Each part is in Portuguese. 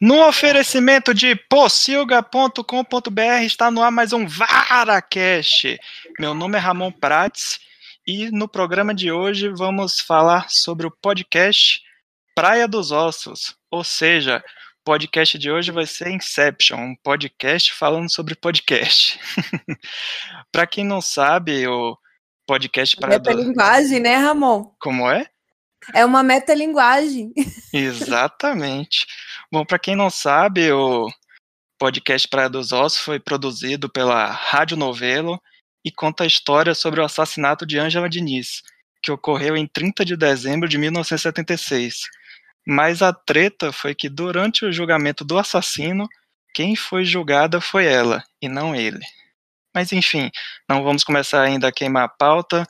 No oferecimento de pocilga.com.br está no ar mais um VaraCast. Meu nome é Ramon Prates e no programa de hoje vamos falar sobre o podcast Praia dos Ossos, ou seja, o podcast de hoje vai ser Inception, um podcast falando sobre podcast. Para quem não sabe, o podcast Praia dos Ossos... linguagem, né, Ramon? Como é? É uma metalinguagem. Exatamente. Bom, para quem não sabe, o podcast Praia dos Ossos foi produzido pela Rádio Novelo e conta a história sobre o assassinato de Ângela Diniz, que ocorreu em 30 de dezembro de 1976. Mas a treta foi que durante o julgamento do assassino, quem foi julgada foi ela e não ele. Mas enfim, não vamos começar ainda a queimar a pauta.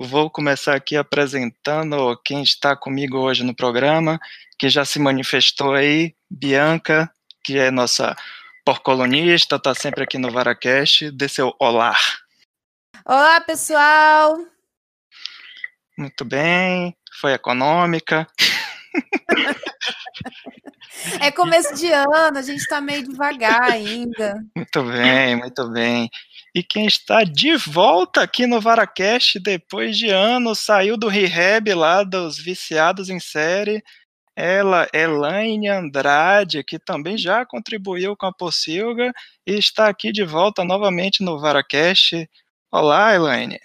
Vou começar aqui apresentando quem está comigo hoje no programa, que já se manifestou aí, Bianca, que é nossa porcolonista, está sempre aqui no Varacast, dê seu olá. Olá, pessoal! Muito bem, foi econômica. É começo de ano, a gente está meio devagar ainda. Muito bem, muito bem. E quem está de volta aqui no Varacast depois de anos, saiu do rehab lá dos viciados em série. Ela, Elaine Andrade, que também já contribuiu com a Pocilga e está aqui de volta novamente no Varacast. Olá, Elaine.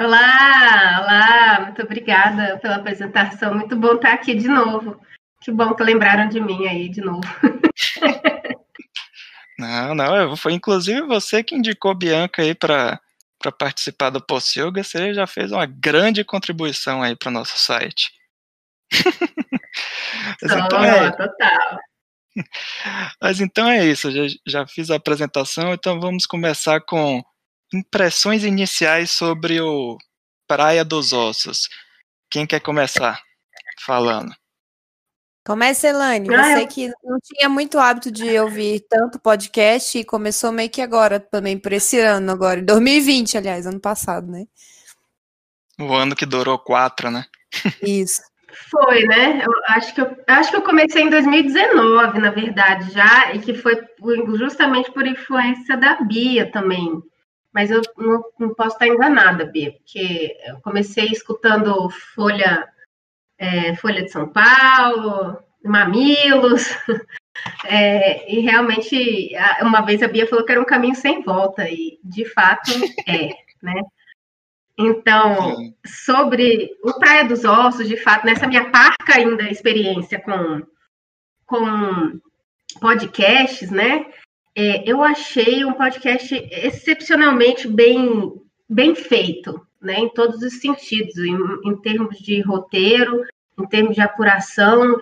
Olá, olá, muito obrigada pela apresentação. Muito bom estar aqui de novo. Que bom que lembraram de mim aí de novo. Não, não, foi inclusive você que indicou Bianca aí para para participar do Post Yoga, você já fez uma grande contribuição aí para o nosso site. Mas então é... total. Mas então é isso, já, já fiz a apresentação, então vamos começar com impressões iniciais sobre o Praia dos Ossos. Quem quer começar falando? Começa, Elane. Ah, você eu... que não tinha muito hábito de ouvir tanto podcast e começou meio que agora também, por esse ano agora. 2020, aliás, ano passado, né? O ano que durou quatro, né? Isso. Foi, né? Eu acho que eu, acho que eu comecei em 2019, na verdade, já, e que foi justamente por influência da Bia também. Mas eu não, não posso estar enganada, Bia, porque eu comecei escutando Folha é, Folha de São Paulo, Mamilos, é, e realmente, uma vez a Bia falou que era um caminho sem volta, e de fato é, né? Então, sobre o Praia dos Ossos, de fato, nessa minha parca ainda experiência com, com podcasts, né? É, eu achei um podcast excepcionalmente bem, bem feito, né, em todos os sentidos, em, em termos de roteiro, em termos de apuração,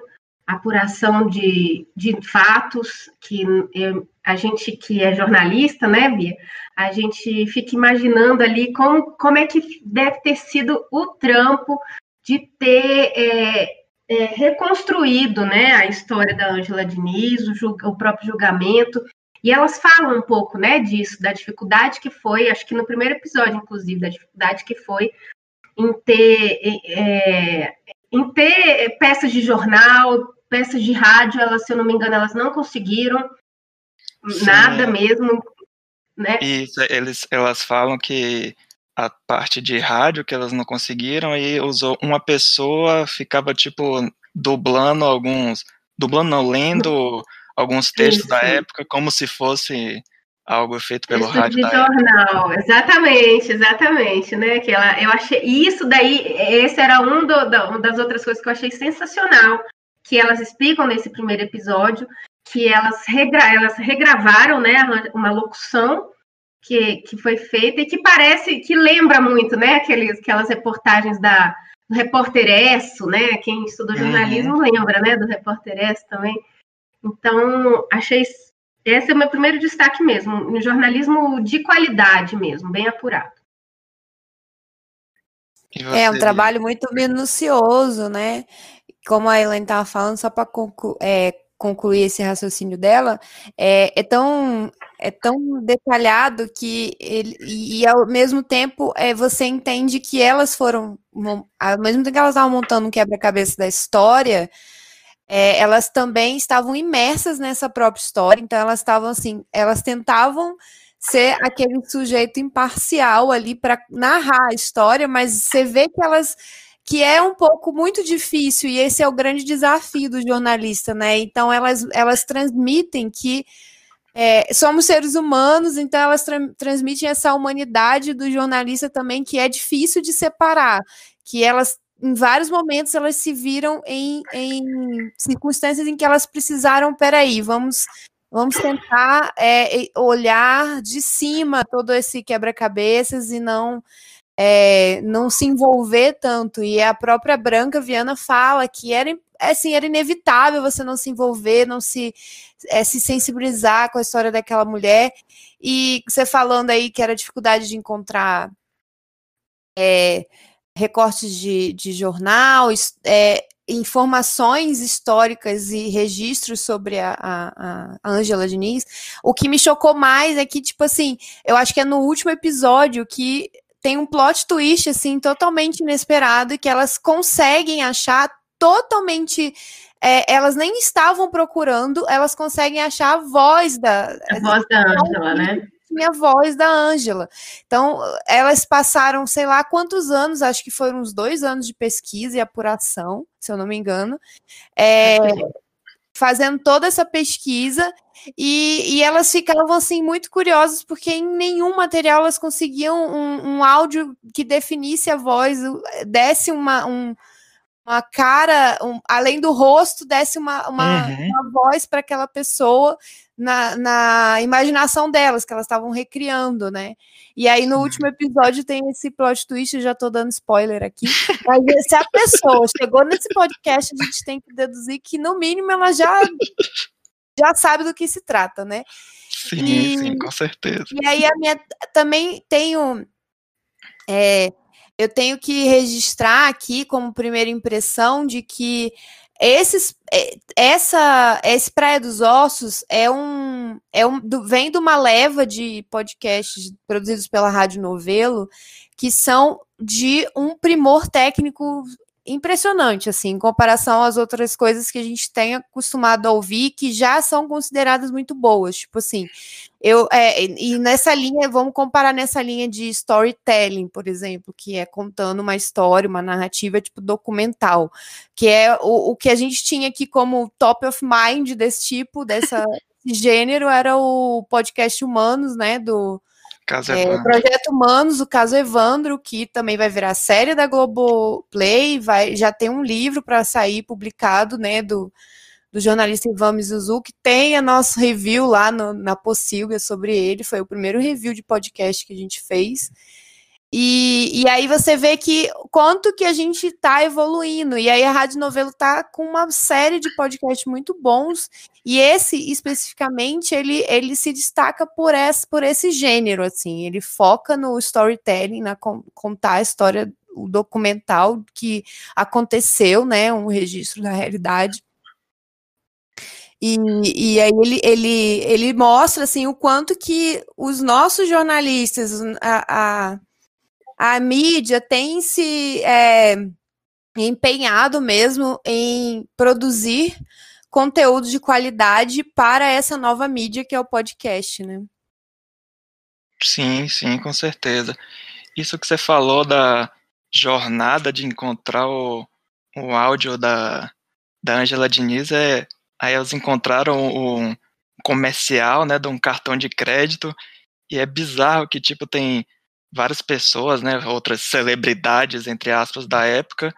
apuração de, de fatos, que eu, a gente que é jornalista, né, Bia, a gente fica imaginando ali como, como é que deve ter sido o trampo de ter é, é, reconstruído né, a história da Ângela Diniz, o, o, próprio julgamento, e elas falam um pouco né, disso, da dificuldade que foi, acho que no primeiro episódio, inclusive, da dificuldade que foi em ter, é, em ter peças de jornal, peças de rádio, elas, se eu não me engano, elas não conseguiram Sim. nada mesmo, né? Isso, eles, elas falam que a parte de rádio que elas não conseguiram e usou uma pessoa ficava tipo dublando alguns, dublando não, lendo alguns textos Isso. da época como se fosse algo feito pelo rádio de jornal, época. exatamente, exatamente, né? Que ela, eu achei isso daí, esse era um do, da, uma das outras coisas que eu achei sensacional que elas explicam nesse primeiro episódio, que elas, regra, elas regravaram, né, uma locução que, que foi feita e que parece, que lembra muito, né, aqueles, aquelas reportagens da do Repórter Esso, né, quem estudou jornalismo uhum. lembra, né, do Repórter Esso também. Então, achei, esse é o meu primeiro destaque mesmo, um jornalismo de qualidade mesmo, bem apurado. É um trabalho muito minucioso, né? como a Elaine estava falando, só para é, concluir esse raciocínio dela, é, é, tão, é tão detalhado que ele, e, ao mesmo tempo é, você entende que elas foram, ao mesmo tempo que elas estavam montando um quebra-cabeça da história, é, elas também estavam imersas nessa própria história, então elas estavam assim, elas tentavam ser aquele sujeito imparcial ali para narrar a história, mas você vê que elas que é um pouco muito difícil e esse é o grande desafio do jornalista, né? Então elas elas transmitem que é, somos seres humanos, então elas tra transmitem essa humanidade do jornalista também que é difícil de separar, que elas em vários momentos elas se viram em, em circunstâncias em que elas precisaram, peraí, vamos vamos tentar é, olhar de cima todo esse quebra-cabeças e não é, não se envolver tanto. E a própria Branca Viana fala que era assim, era inevitável você não se envolver, não se, é, se sensibilizar com a história daquela mulher. E você falando aí que era dificuldade de encontrar é, recortes de, de jornal, é, informações históricas e registros sobre a, a, a Angela Diniz, o que me chocou mais é que, tipo assim, eu acho que é no último episódio que tem um plot twist, assim, totalmente inesperado, e que elas conseguem achar totalmente. É, elas nem estavam procurando, elas conseguem achar a voz da. A voz da Angela, né? minha voz da Ângela. Então, elas passaram, sei lá quantos anos, acho que foram uns dois anos de pesquisa e apuração, se eu não me engano, é, fazendo toda essa pesquisa. E, e, elas ficavam assim muito curiosas porque em nenhum material elas conseguiam um, um áudio que definisse a voz, desse uma, um, uma cara, um, além do rosto, desse uma, uma, uhum. uma voz para aquela pessoa na, na, imaginação delas, que elas estavam recriando, né? E aí no último episódio tem esse plot twist, já tô dando spoiler aqui. Mas se a pessoa chegou nesse podcast, a gente tem que deduzir que, no mínimo, ela já, já sabe do que se trata, né? Sim, e, sim, com certeza. E aí a minha também tenho. É, eu tenho que registrar aqui como primeira impressão de que esses, é, essa, esse Praia dos Ossos é um, é um vem de uma leva de podcasts produzidos pela Rádio Novelo que são de um primor técnico impressionante, assim, em comparação às outras coisas que a gente tem acostumado a ouvir, que já são consideradas muito boas. Tipo assim, eu é, e nessa linha, vamos comparar nessa linha de storytelling, por exemplo, que é contando uma história, uma narrativa tipo documental, que é o, o que a gente tinha aqui como top of mind desse tipo, dessa gênero, era o podcast Humanos, né, do Caso é, Projeto Humanos, o caso Evandro, que também vai virar série da Globoplay, vai, já tem um livro para sair publicado, né, do, do jornalista Ivan Mizuzuki, tem a nosso review lá no, na Possilga sobre ele, foi o primeiro review de podcast que a gente fez. E, e aí você vê que quanto que a gente está evoluindo. E aí a Rádio Novelo está com uma série de podcasts muito bons. E esse, especificamente, ele, ele se destaca por esse, por esse gênero, assim. Ele foca no storytelling, na contar a história, o documental que aconteceu, né? Um registro da realidade. E, e aí ele, ele, ele mostra assim o quanto que os nossos jornalistas, a, a a mídia tem se é, empenhado mesmo em produzir conteúdo de qualidade para essa nova mídia que é o podcast, né? Sim, sim, com certeza. Isso que você falou da jornada de encontrar o, o áudio da, da Angela Diniz é aí elas encontraram um comercial, né, de um cartão de crédito e é bizarro que tipo tem várias pessoas, né, outras celebridades, entre aspas, da época,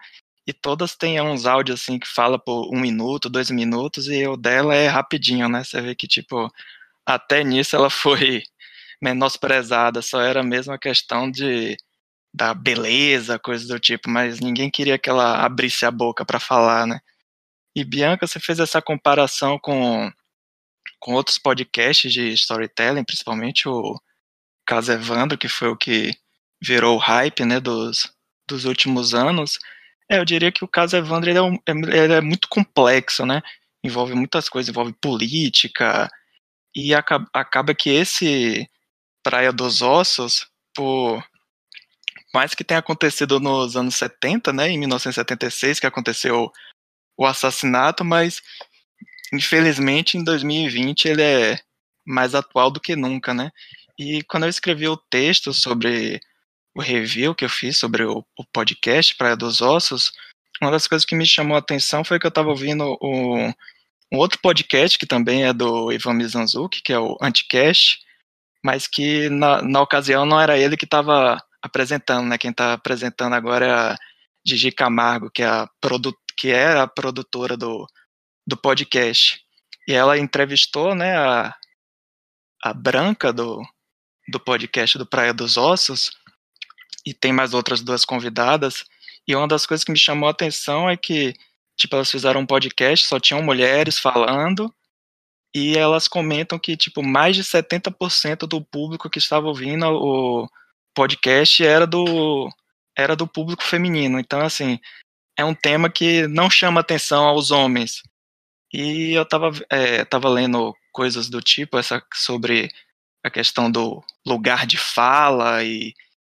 e todas têm uns áudios assim que fala por um minuto, dois minutos, e o dela é rapidinho, né? Você vê que, tipo, até nisso ela foi menosprezada, só era mesmo a questão de da beleza, coisas do tipo, mas ninguém queria que ela abrisse a boca para falar, né? E Bianca, você fez essa comparação com, com outros podcasts de storytelling, principalmente o caso Evandro, que foi o que virou o hype né, dos, dos últimos anos, é, eu diria que o caso Evandro ele é, um, é, ele é, muito complexo, né? Envolve muitas coisas, envolve política, e acaba, acaba que esse Praia dos Ossos, por mais que tenha acontecido nos anos 70, né, em 1976, que aconteceu o assassinato, mas infelizmente em 2020 ele é mais atual do que nunca, né? E quando eu escrevi o texto sobre o review que eu fiz sobre o, o podcast Praia dos Ossos, uma das coisas que me chamou a atenção foi que eu estava ouvindo o, um outro podcast que também é do Ivan Mizanzuki, que é o Anticast, mas que na, na ocasião não era ele que estava apresentando, né? Quem está apresentando agora é a Gigi Camargo, que é a, produ que é a produtora do, do podcast. E ela entrevistou, né, a, a Branca do, do podcast do Praia dos Ossos, e tem mais outras duas convidadas, e uma das coisas que me chamou a atenção é que, tipo, elas fizeram um podcast, só tinham mulheres falando, e elas comentam que, tipo, mais de 70% do público que estava ouvindo o podcast era do, era do público feminino. Então, assim, é um tema que não chama atenção aos homens. E eu estava é, tava lendo coisas do tipo, essa sobre a questão do lugar de fala e,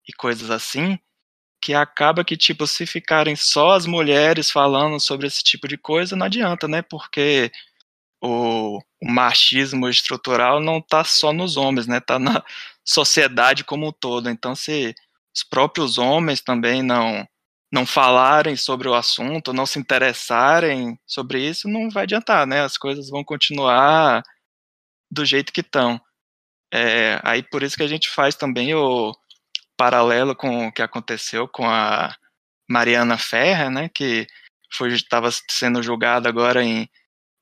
e coisas assim, que acaba que, tipo, se ficarem só as mulheres falando sobre esse tipo de coisa, não adianta, né? Porque o, o machismo estrutural não está só nos homens, né? Está na sociedade como um todo. Então, se os próprios homens também não não falarem sobre o assunto, não se interessarem sobre isso, não vai adiantar, né? As coisas vão continuar do jeito que estão. É, aí por isso que a gente faz também o paralelo com o que aconteceu com a Mariana Ferrer, né, que estava sendo julgada agora em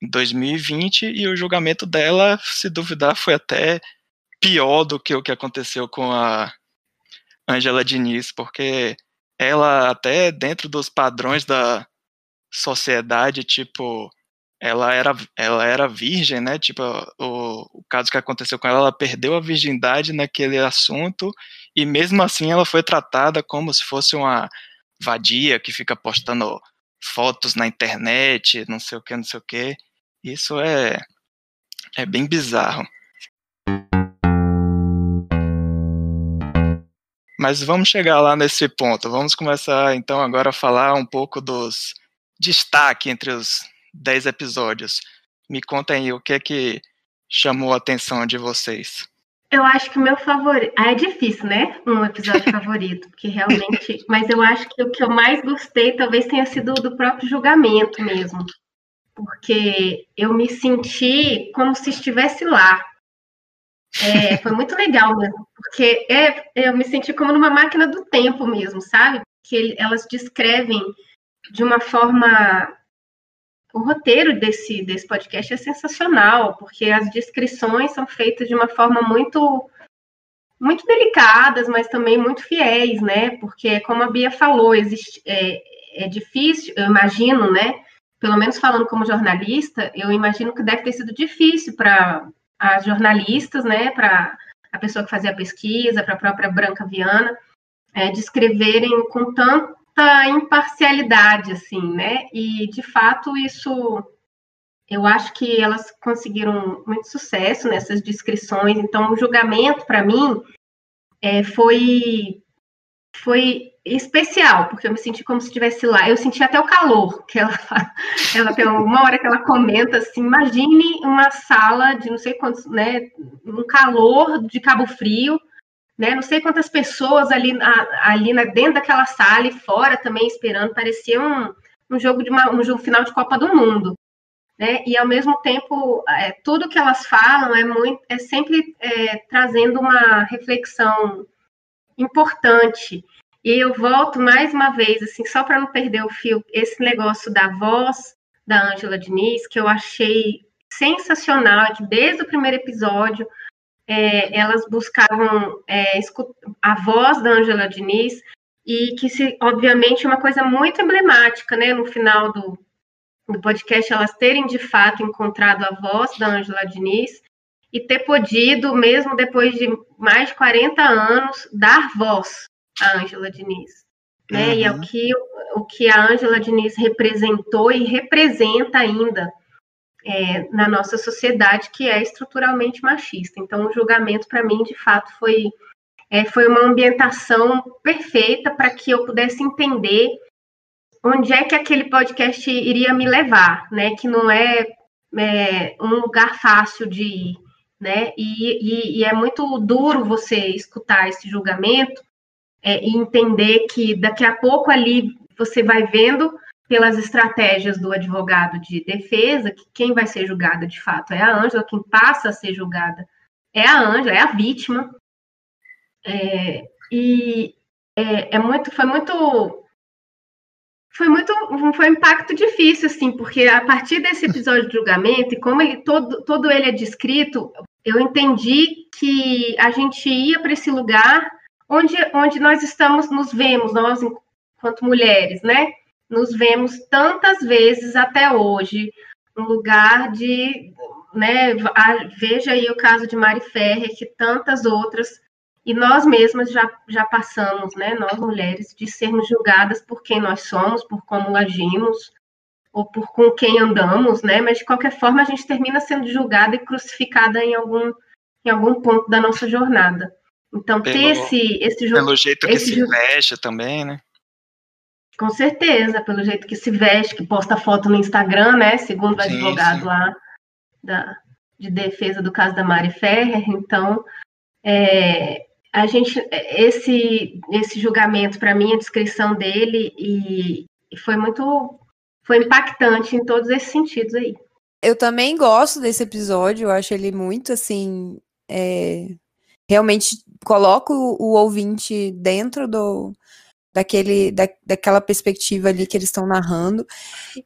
2020 e o julgamento dela, se duvidar, foi até pior do que o que aconteceu com a Angela Diniz, porque ela até dentro dos padrões da sociedade, tipo, ela era, ela era virgem, né? Tipo, o, o caso que aconteceu com ela, ela perdeu a virgindade naquele assunto e mesmo assim ela foi tratada como se fosse uma vadia que fica postando fotos na internet, não sei o que, não sei o que. Isso é, é bem bizarro. Mas vamos chegar lá nesse ponto. Vamos começar então agora a falar um pouco dos destaques entre os 10 episódios. Me contem aí o que é que chamou a atenção de vocês. Eu acho que o meu favorito. Ah, é difícil, né? Um episódio favorito, porque realmente. Mas eu acho que o que eu mais gostei talvez tenha sido do próprio julgamento mesmo. Porque eu me senti como se estivesse lá. É, foi muito legal mesmo, porque é, eu me senti como numa máquina do tempo mesmo, sabe? Que elas descrevem de uma forma o roteiro desse, desse podcast é sensacional, porque as descrições são feitas de uma forma muito muito delicadas, mas também muito fiéis, né? Porque, como a Bia falou, existe, é, é difícil, eu imagino, né? Pelo menos falando como jornalista, eu imagino que deve ter sido difícil para as jornalistas, né? Para a pessoa que fazia a pesquisa, para a própria Branca Viana, é, descreverem com tanto certa imparcialidade, assim, né? E, de fato, isso eu acho que elas conseguiram muito sucesso nessas descrições. Então, o julgamento, para mim, é, foi, foi especial, porque eu me senti como se estivesse lá. Eu senti até o calor, que ela, ela tem uma hora que ela comenta assim: imagine uma sala de não sei quantos, né? Um calor de Cabo Frio né? Não sei quantas pessoas ali, ali dentro daquela sala e fora também esperando, parecia um, um jogo de uma, um jogo final de Copa do Mundo. Né? E ao mesmo tempo, é, tudo que elas falam é muito, é sempre é, trazendo uma reflexão importante. E eu volto mais uma vez, assim, só para não perder o fio, esse negócio da voz da Ângela Diniz, que eu achei sensacional, que desde o primeiro episódio é, elas buscavam é, a voz da Angela Diniz e que, se, obviamente, é uma coisa muito emblemática, né? No final do, do podcast, elas terem de fato encontrado a voz da Angela Diniz e ter podido, mesmo depois de mais de 40 anos, dar voz à Angela Diniz. Né? Uhum. E é o que, o que a Angela Diniz representou e representa ainda é, na nossa sociedade que é estruturalmente machista. Então, o julgamento, para mim, de fato, foi, é, foi uma ambientação perfeita para que eu pudesse entender onde é que aquele podcast iria me levar, né? Que não é, é um lugar fácil de ir, né? E, e, e, é muito duro você escutar esse julgamento é, e entender que daqui a pouco ali você vai vendo pelas estratégias do advogado de defesa que quem vai ser julgada de fato é a Ângela, quem passa a ser julgada é a Ângela, é a vítima. É, e é, é muito, foi muito foi muito foi um impacto difícil assim porque a partir desse episódio de julgamento e como ele todo todo ele é descrito eu entendi que a gente ia para esse lugar onde onde nós estamos nos vemos nós enquanto mulheres né nos vemos tantas vezes até hoje um lugar de né veja aí o caso de Mari Ferrer que tantas outras e nós mesmas já, já passamos, né, nós mulheres, de sermos julgadas por quem nós somos, por como agimos, ou por com quem andamos, né? Mas de qualquer forma a gente termina sendo julgada e crucificada em algum, em algum ponto da nossa jornada. Então, pelo, ter esse, esse Pelo jeito que se veste também, né? Com certeza, pelo jeito que se veste, que posta foto no Instagram, né? Segundo o sim, advogado sim. lá da, de defesa do caso da Mari Ferrer. Então, é, a gente esse esse julgamento para mim a descrição dele e, e, foi muito foi impactante em todos esses sentidos aí eu também gosto desse episódio eu acho ele muito assim é, realmente coloca o, o, ouvinte dentro do daquele da, daquela perspectiva ali que eles estão narrando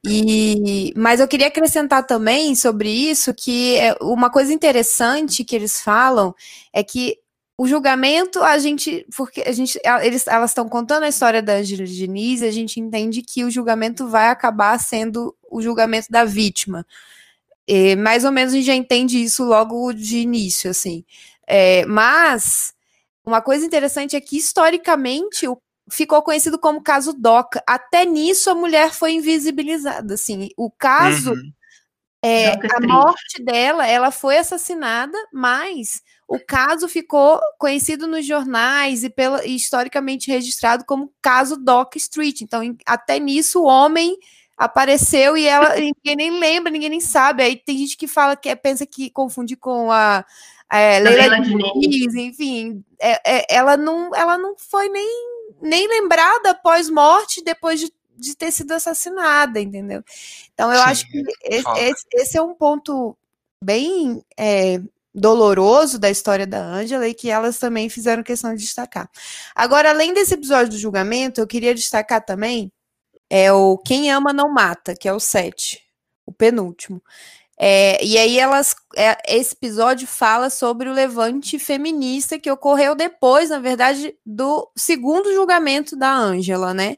e mas eu queria acrescentar também sobre isso que é uma coisa interessante que eles falam é que o julgamento, a gente, porque a gente, eles, elas estão contando a história da Angela Diniz, a gente entende que o julgamento vai acabar sendo o julgamento da vítima. E, mais ou menos a gente já entende isso logo de início, assim. É, mas uma coisa interessante é que historicamente o, ficou conhecido como caso DOCA. Até nisso a mulher foi invisibilizada, assim. O caso uhum. é, a morte dela, ela foi assassinada, mas o caso ficou conhecido nos jornais e, pela, e historicamente registrado como caso Doc Street. Então, em, até nisso, o homem apareceu e ela ninguém nem lembra, ninguém nem sabe. Aí tem gente que fala que é, pensa que confunde com a, é, Leila Diniz, enfim, é, é, ela não ela não foi nem, nem lembrada após morte depois de, de ter sido assassinada, entendeu? Então eu Sim, acho que esse, esse, é um ponto bem é, doloroso da história da Ângela e que elas também fizeram questão de destacar. Agora, além desse episódio do julgamento, eu queria destacar também é o Quem Ama Não Mata, que é o 7, o penúltimo. É, e aí elas, é, esse episódio fala sobre o levante feminista que ocorreu depois, na verdade, do segundo julgamento da Ângela, né?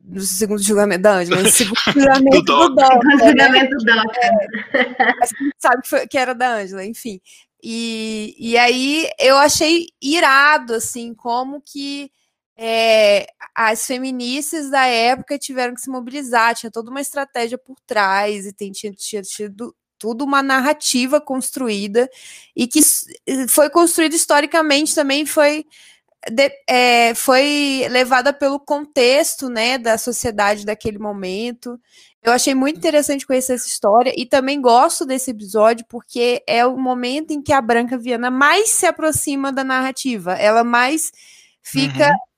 do segundo julgamento da Ângela, no segundo julgamento do, do Dó. Né? julgamento do Dó. É, a gente sabe que, foi, que era da Ângela, enfim. E, e aí eu achei irado, assim, como que é, as feministas da época tiveram que se mobilizar, tinha toda uma estratégia por trás, e tem, tinha, tinha tido tudo uma narrativa construída, e que foi construída historicamente também, foi de, é, foi levada pelo contexto né, da sociedade daquele momento. Eu achei muito interessante conhecer essa história e também gosto desse episódio porque é o momento em que a Branca Viana mais se aproxima da narrativa. Ela mais fica uhum.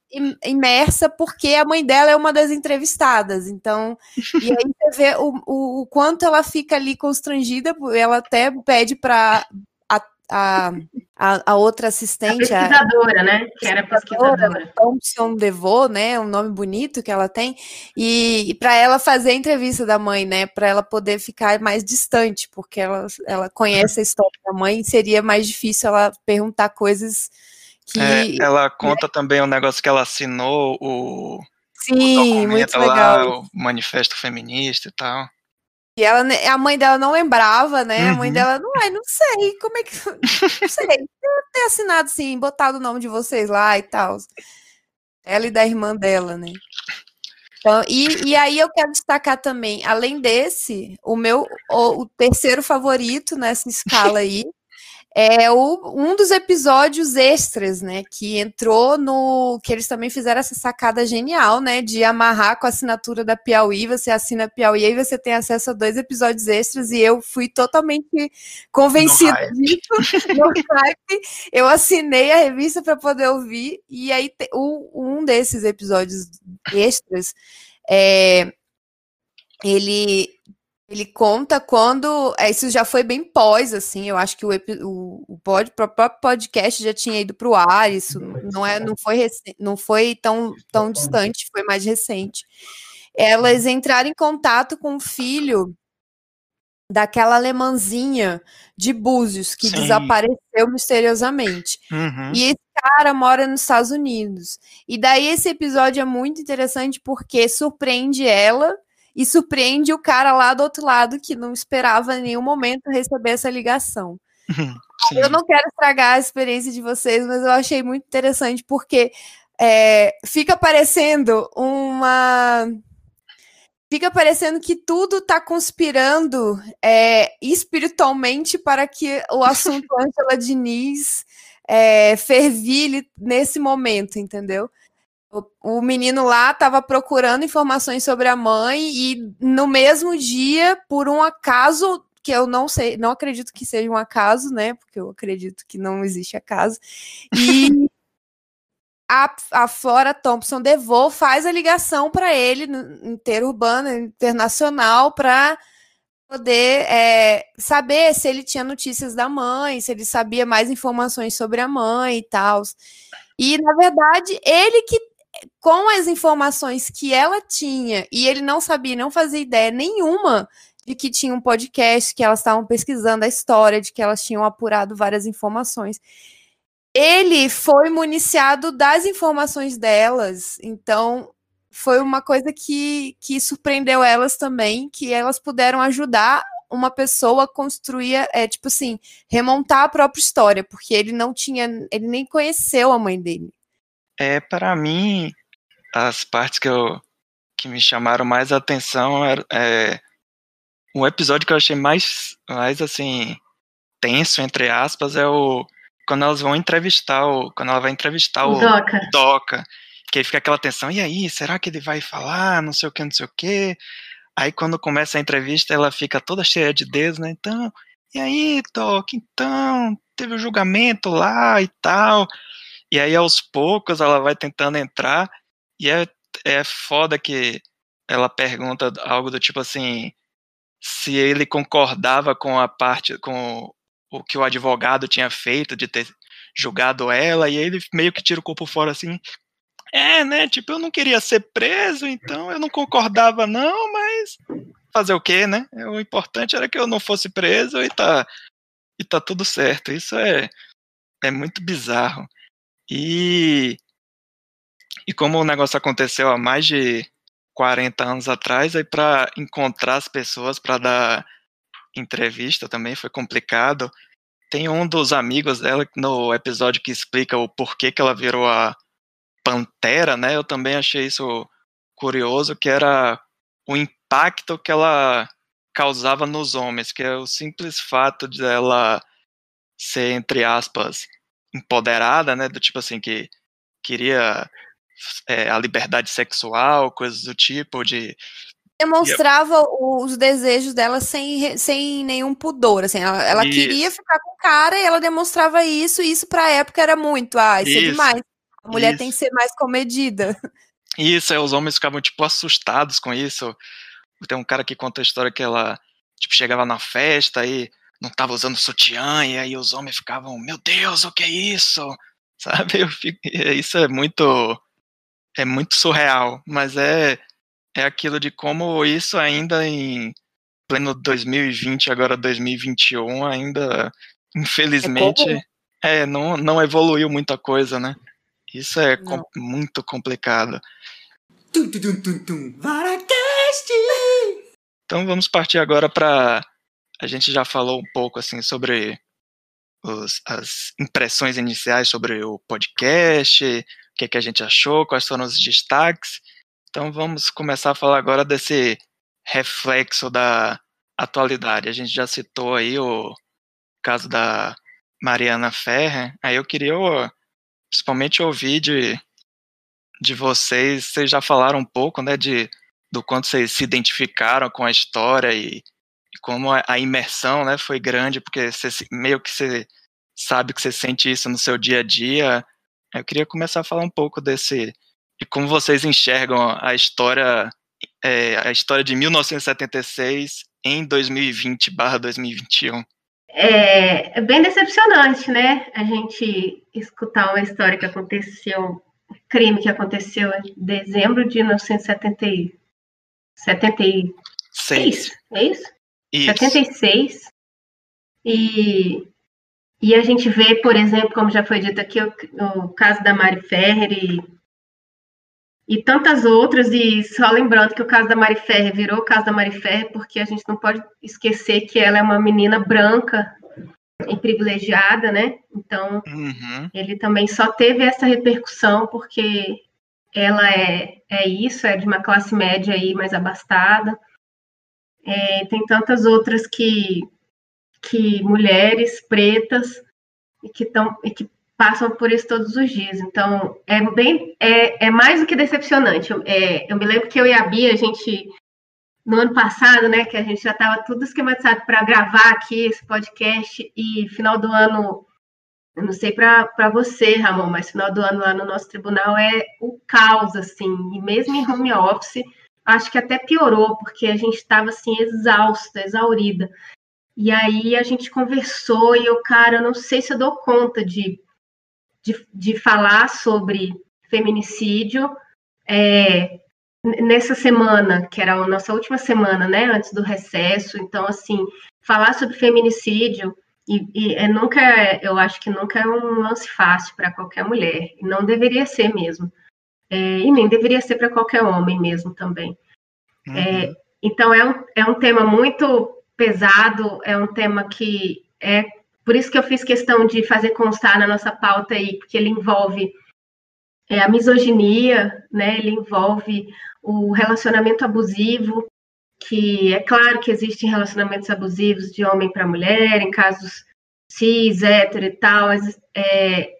Imersa porque a mãe dela é uma das entrevistadas. Então, e aí você vê o, o, o quanto ela fica ali constrangida. Ela até pede para a, a, a, outra assistente. A pesquisadora, a, né? Que era pesquisadora. Thompson DeVoe, né? Um nome bonito que ela tem. E, e para ela fazer a entrevista da mãe, né? Para ela poder ficar mais distante, porque ela, ela conhece a história da mãe, seria mais difícil ela perguntar coisas que. É, ela conta né? também um negócio que ela assinou, o. Sim, o muito lá, legal. O manifesto feminista e tal. E ela, a mãe dela não lembrava, né? Uhum. A mãe uhum. dela, não, ai, não sei, como é que. Não sei, ter assinado assim, botado o nome de vocês lá e tal. Ela e da irmã dela, né? Então, e, e aí eu quero destacar também, além desse, o meu, o, o terceiro favorito nessa escala aí é o, um dos episódios extras, né? Que entrou no. Que eles também fizeram essa sacada genial, né? De amarrar com a assinatura da Piauí. Você assina a Piauí e você tem acesso a dois episódios extras. E eu fui totalmente convencida disso. No hype. Eu assinei a revista para poder ouvir. E aí, o, um desses episódios extras. É, ele ele conta quando. É, isso já foi bem pós, assim. Eu acho que o, o, o, pod, o próprio podcast já tinha ido para o ar. Isso não, é, não, foi, não foi tão, tão distante, foi mais recente. Elas entraram em contato com o filho daquela alemãzinha de Búzios que Sim. desapareceu misteriosamente. Uhum. E esse cara mora nos Estados Unidos. E daí esse episódio é muito interessante porque surpreende ela e surpreende o cara lá do outro lado que não esperava em nenhum momento receber essa ligação. Sim. Eu não quero estragar a experiência de vocês, mas eu achei muito interessante porque é, fica parecendo uma. Fica parecendo que tudo está conspirando é, espiritualmente para que o assunto Angela Diniz é, fervilhe nesse momento, entendeu? O, menino lá estava procurando informações sobre a mãe e no mesmo dia, por um acaso que eu não sei, não acredito que seja um acaso, né? Porque eu acredito que não existe acaso. E a, a Flora Thompson DeVoe faz a ligação para ele, interurbano, internacional, para poder é, saber se ele tinha notícias da mãe, se ele sabia mais informações sobre a mãe e tal. E, na verdade, ele que com as informações que ela tinha, e ele não sabia, não fazia ideia nenhuma de que tinha um podcast, que elas estavam pesquisando a história, de que elas tinham apurado várias informações. Ele foi municiado das informações delas, então foi uma coisa que, que surpreendeu elas também, que elas puderam ajudar uma pessoa construir, é, tipo assim, remontar a própria história, porque ele não tinha, ele nem conheceu a mãe dele. É, para mim, as partes que, eu, que me chamaram mais a atenção era é, um episódio que eu achei mais, mais assim, tenso, entre aspas, é o quando elas vão entrevistar o. Quando ela vai entrevistar o, o Doca. Doca. Que aí fica aquela tensão, e aí, será que ele vai falar? Não sei o que, não sei o que. Aí quando começa a entrevista, ela fica toda cheia de dedos, né? Então, e aí, Doc, então, teve o um julgamento lá e tal. E aí, aos poucos, ela vai tentando entrar, e é, é foda que ela pergunta algo do tipo assim, se ele concordava com a parte, com o que o advogado tinha feito de ter julgado ela, e ele meio que tira o corpo fora assim, é, né, tipo, eu não queria ser preso, então eu não concordava não, mas fazer o quê, né? O importante era que eu não fosse preso e tá, e tá tudo certo. Isso é, é muito bizarro. E, e como o negócio aconteceu há mais de 40 anos atrás, aí para encontrar as pessoas para dar entrevista também foi complicado. Tem um dos amigos dela no episódio que explica o porquê que ela virou a Pantera, né? Eu também achei isso curioso, que era o impacto que ela causava nos homens, que é o simples fato de ela ser, entre aspas, empoderada, né? Do tipo assim, que queria é, a liberdade sexual, coisas do tipo, de. Demonstrava os desejos dela sem, sem nenhum pudor, assim, ela, ela queria ficar com o cara e ela demonstrava isso, e isso pra época era muito, ah, isso, é isso é demais. A mulher isso. tem que ser mais comedida. Isso, é, os homens ficavam, tipo, assustados com isso. Tem um cara que conta a história que ela, tipo, chegava na festa e não estava usando sutiã, e aí os homens ficavam, meu Deus, o que é isso? Sabe? Fico, isso é muito é muito surreal, mas é é aquilo de como isso ainda em pleno 2020, agora 2021, ainda infelizmente é, é não, não evoluiu muita coisa, né? Isso é com, muito complicado. Tum, tum, tum, tum, Então vamos partir agora para a gente já falou um pouco assim sobre os, as impressões iniciais sobre o podcast, o que, que a gente achou, quais foram os destaques. Então vamos começar a falar agora desse reflexo da atualidade. A gente já citou aí o caso da Mariana Ferrer, aí eu queria principalmente ouvir de, de vocês, vocês já falaram um pouco, né, de, do quanto vocês se identificaram com a história e, e como a, a, imersão, né, foi grande, porque você, meio que você sabe que você sente isso no seu dia a dia. Eu queria começar a falar um pouco desse, de como vocês enxergam a história, é, a história de 1976 em 2020/2021. É, é bem decepcionante, né? A gente escutar uma história que aconteceu, um crime que aconteceu em dezembro de 1976. Seis. É isso? Isso? 76. E, e a gente vê, por exemplo, como já foi dito aqui, o, o caso da Mari Ferrer e e tantas outras, e só lembrando que o caso da Mari Ferrer virou o caso da Mari Ferrer, porque a gente não pode esquecer que ela é uma menina branca e privilegiada, né? Então, uhum. ele também só teve essa repercussão porque ela é, é isso, é de uma classe média aí mais abastada. É, tem tantas outras que, que mulheres pretas e que, tão, e que passam por isso todos os dias. Então, é bem, é, é mais do que decepcionante. É, eu me lembro que eu e a Bia, a gente, no ano passado, né, que a gente já estava tudo esquematizado para gravar aqui esse podcast, e final do ano, eu não sei para você, Ramon, mas final do ano lá no nosso tribunal é o caos, assim, e mesmo em home office, acho que até piorou, porque a gente estava, assim, exausta, exaurida. E aí a gente conversou e eu, cara, eu não sei se eu dou conta de de, de falar sobre feminicídio é, nessa semana, que era a nossa última semana, né, antes do recesso. Então, assim, falar sobre feminicídio e, e é, nunca, eu acho que nunca é um lance fácil para qualquer mulher, não deveria ser mesmo. É, e nem deveria ser para qualquer homem mesmo também. Uhum. É, então, é um, é um tema muito pesado, é um tema que é por isso que eu fiz questão de fazer constar na nossa pauta aí, porque ele envolve é, a misoginia, né? Ele envolve o relacionamento abusivo, que é claro que existem relacionamentos abusivos de homem para mulher, em casos cis, hétero e tal, mas, é,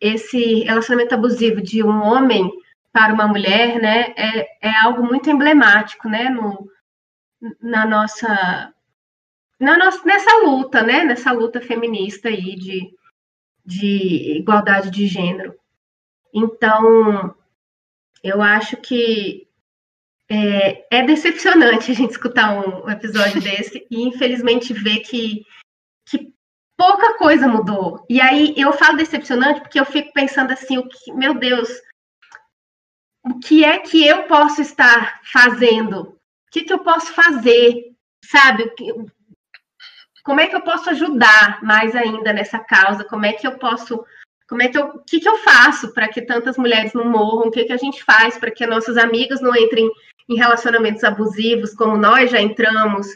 esse relacionamento abusivo de um homem para uma mulher, né, é, é algo muito emblemático, né, no, na nossa na nossa, nessa luta, né? Nessa luta feminista aí de, de igualdade de gênero. Então, eu acho que é, é, decepcionante a gente escutar um, episódio desse e, infelizmente, ver que, que pouca coisa mudou. E aí eu falo decepcionante porque eu fico pensando assim, o que, meu Deus, o que é que eu posso estar fazendo? O que, que eu posso fazer? Sabe? como é que eu posso ajudar mais ainda nessa causa? Como é que eu posso, como é que eu, o que, que eu faço para que tantas mulheres não morram? O que, que a gente faz para que nossas amigas não entrem em relacionamentos abusivos, como nós já entramos?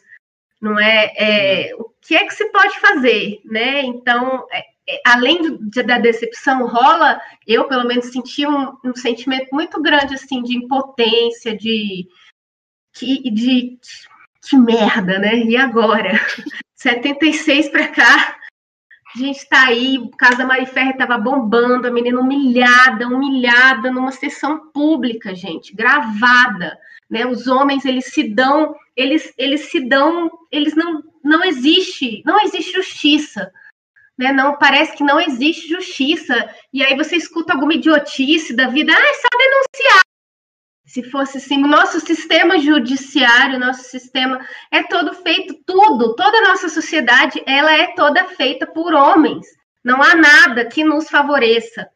Não é, é o que é que se pode fazer, né? Então, é, além de, da decepção, rola, eu pelo menos senti um, um sentimento muito grande assim de impotência, de que, de que merda, né? E agora? 76 para cá, a gente está aí, da Mariferre estava bombando, a menina humilhada, humilhada numa sessão pública, gente, gravada, né? Os homens, eles se dão, eles, eles se dão, eles não, não existe, não existe justiça, né? Não parece que não existe justiça. E aí você escuta alguma idiotice da vida, ah, é só denunciar se fosse assim, o nosso sistema judiciário, nosso sistema é todo feito, tudo, toda a nossa sociedade, ela é toda feita por homens. Não há nada que nos favoreça.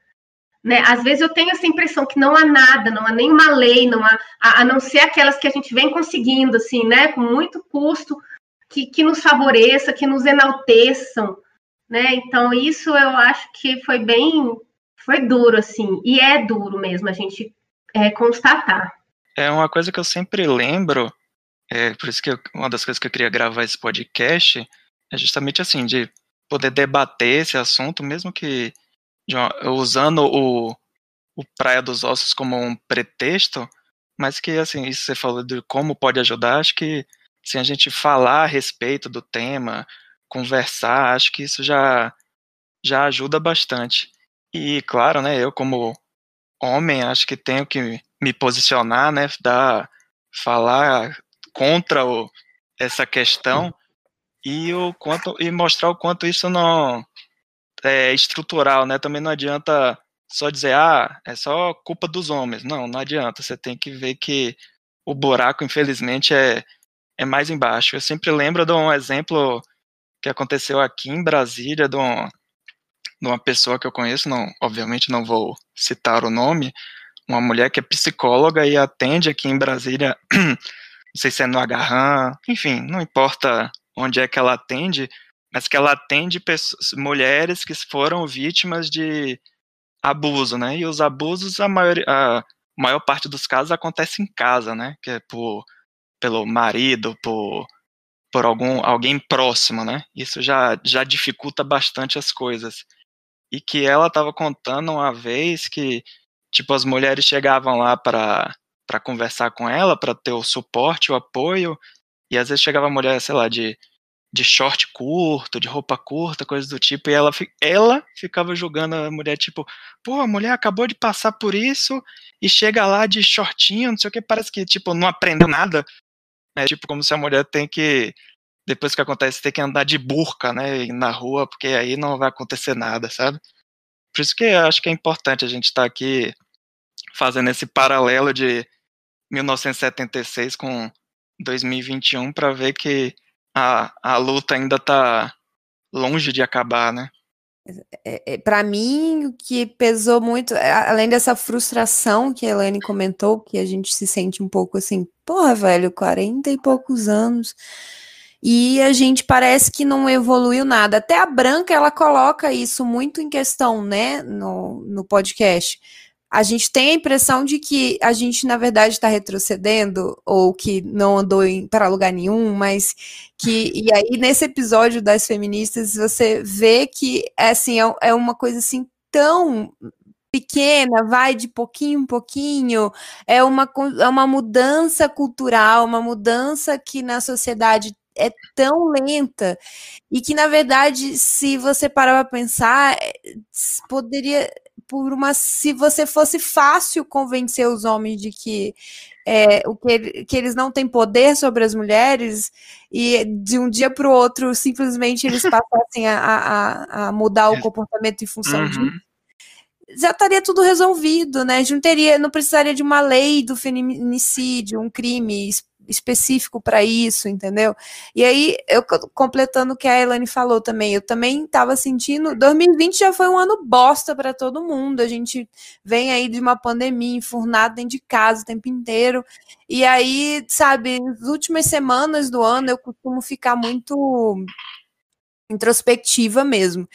Né? Às vezes eu tenho essa impressão que não há nada, não há nenhuma lei, não há, a, a não ser aquelas que a gente vem conseguindo, assim, né, com muito custo, que, que nos favoreça, que nos enalteçam, né? Então isso eu acho que foi bem, foi duro, assim, e é duro mesmo a gente é, constatar. É uma coisa que eu sempre lembro, é, por isso que eu, uma das coisas que eu queria gravar esse podcast é justamente assim, de poder debater esse assunto, mesmo que uma, usando o, o Praia dos Ossos como um pretexto, mas que, assim, isso você falou de como pode ajudar, acho que se a gente falar a respeito do tema, conversar, acho que isso já já ajuda bastante. E claro, né, eu como homem acho que tenho que me posicionar, né, dar, falar contra o, essa questão e o quanto e mostrar o quanto isso não é estrutural, né? Também não adianta só dizer ah é só culpa dos homens, não, não adianta. Você tem que ver que o buraco, infelizmente, é é mais embaixo. Eu sempre lembro de um exemplo que aconteceu aqui em Brasília de, um, de uma pessoa que eu conheço, não, obviamente não vou citar o nome, uma mulher que é psicóloga e atende aqui em Brasília, não sei se é no Agarran, enfim, não importa onde é que ela atende, mas que ela atende pessoas, mulheres que foram vítimas de abuso, né? E os abusos, a maior, a maior parte dos casos acontece em casa, né? Que é por pelo marido, por, por algum alguém próximo, né? Isso já, já dificulta bastante as coisas. E que ela estava contando uma vez que, tipo, as mulheres chegavam lá para para conversar com ela, para ter o suporte, o apoio, e às vezes chegava a mulher, sei lá, de, de short curto, de roupa curta, coisas do tipo, e ela, ela ficava julgando a mulher, tipo, pô, a mulher acabou de passar por isso e chega lá de shortinho, não sei o que, parece que, tipo, não aprendeu nada, é tipo como se a mulher tem que, depois que acontece, tem que andar de burca, né, na rua, porque aí não vai acontecer nada, sabe? Por isso que eu acho que é importante a gente estar tá aqui fazendo esse paralelo de 1976 com 2021 para ver que a, a luta ainda está longe de acabar, né? É, é, para mim, o que pesou muito, além dessa frustração que a Elaine comentou, que a gente se sente um pouco assim, porra, velho, 40 e poucos anos, e a gente parece que não evoluiu nada. Até a Branca, ela coloca isso muito em questão, né, no, no podcast a gente tem a impressão de que a gente, na verdade, está retrocedendo, ou que não andou para lugar nenhum, mas que. E aí, nesse episódio das feministas, você vê que assim, é, é uma coisa assim tão pequena, vai de pouquinho em pouquinho, é uma, é uma mudança cultural, uma mudança que na sociedade é tão lenta e que, na verdade, se você parar para pensar, é, poderia por uma se você fosse fácil convencer os homens de que é, o que, que eles não têm poder sobre as mulheres e de um dia para o outro simplesmente eles passassem a, a, a, mudar o comportamento em função uhum. disso já estaria tudo resolvido, né? Não teria, não precisaria de uma lei do feminicídio, um crime específico para isso, entendeu? E aí, eu completando o que a Elaine falou também, eu também estava sentindo, 2020 já foi um ano bosta para todo mundo, a gente vem aí de uma pandemia, enfurnado dentro de casa o tempo inteiro, e aí, sabe, nas últimas semanas do ano eu costumo ficar muito introspectiva mesmo.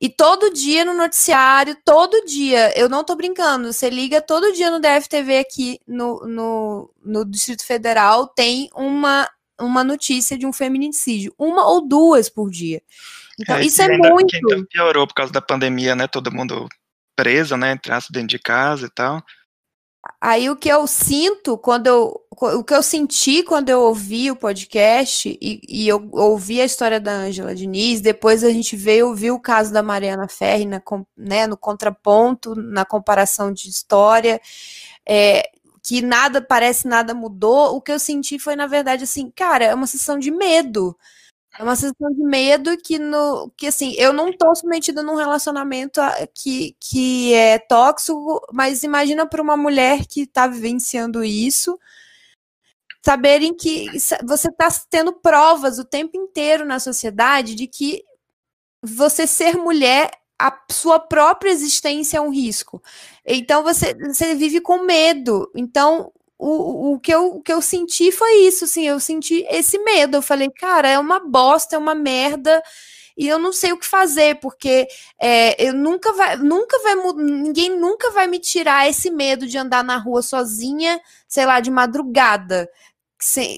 E todo dia no noticiário, todo dia, eu não tô brincando, você liga todo dia no DFTV aqui no, no, no Distrito Federal, tem uma, uma notícia de um feminicídio, uma ou duas por dia. Então, é, isso é muito. Que piorou por causa da pandemia, né? Todo mundo preso, né? Traço dentro de casa e tal. Aí o que eu sinto quando eu. O que eu senti quando eu ouvi o podcast e, e eu ouvi a história da Ângela Diniz, depois a gente veio ouvir o caso da Mariana Ferri na, né, no contraponto, na comparação de história, é, que nada, parece nada mudou. O que eu senti foi, na verdade, assim, cara, é uma sensação de medo. É uma sensação de medo que, no, que assim, eu não tô submetida num relacionamento que, que é tóxico, mas imagina para uma mulher que está vivenciando isso, saberem que você está tendo provas o tempo inteiro na sociedade de que você ser mulher, a sua própria existência é um risco. Então você, você vive com medo. Então o, o, que eu, o que eu senti foi isso, assim, eu senti esse medo. Eu falei, cara, é uma bosta, é uma merda, e eu não sei o que fazer, porque é, eu nunca vai, nunca vai, ninguém nunca vai me tirar esse medo de andar na rua sozinha, sei lá, de madrugada.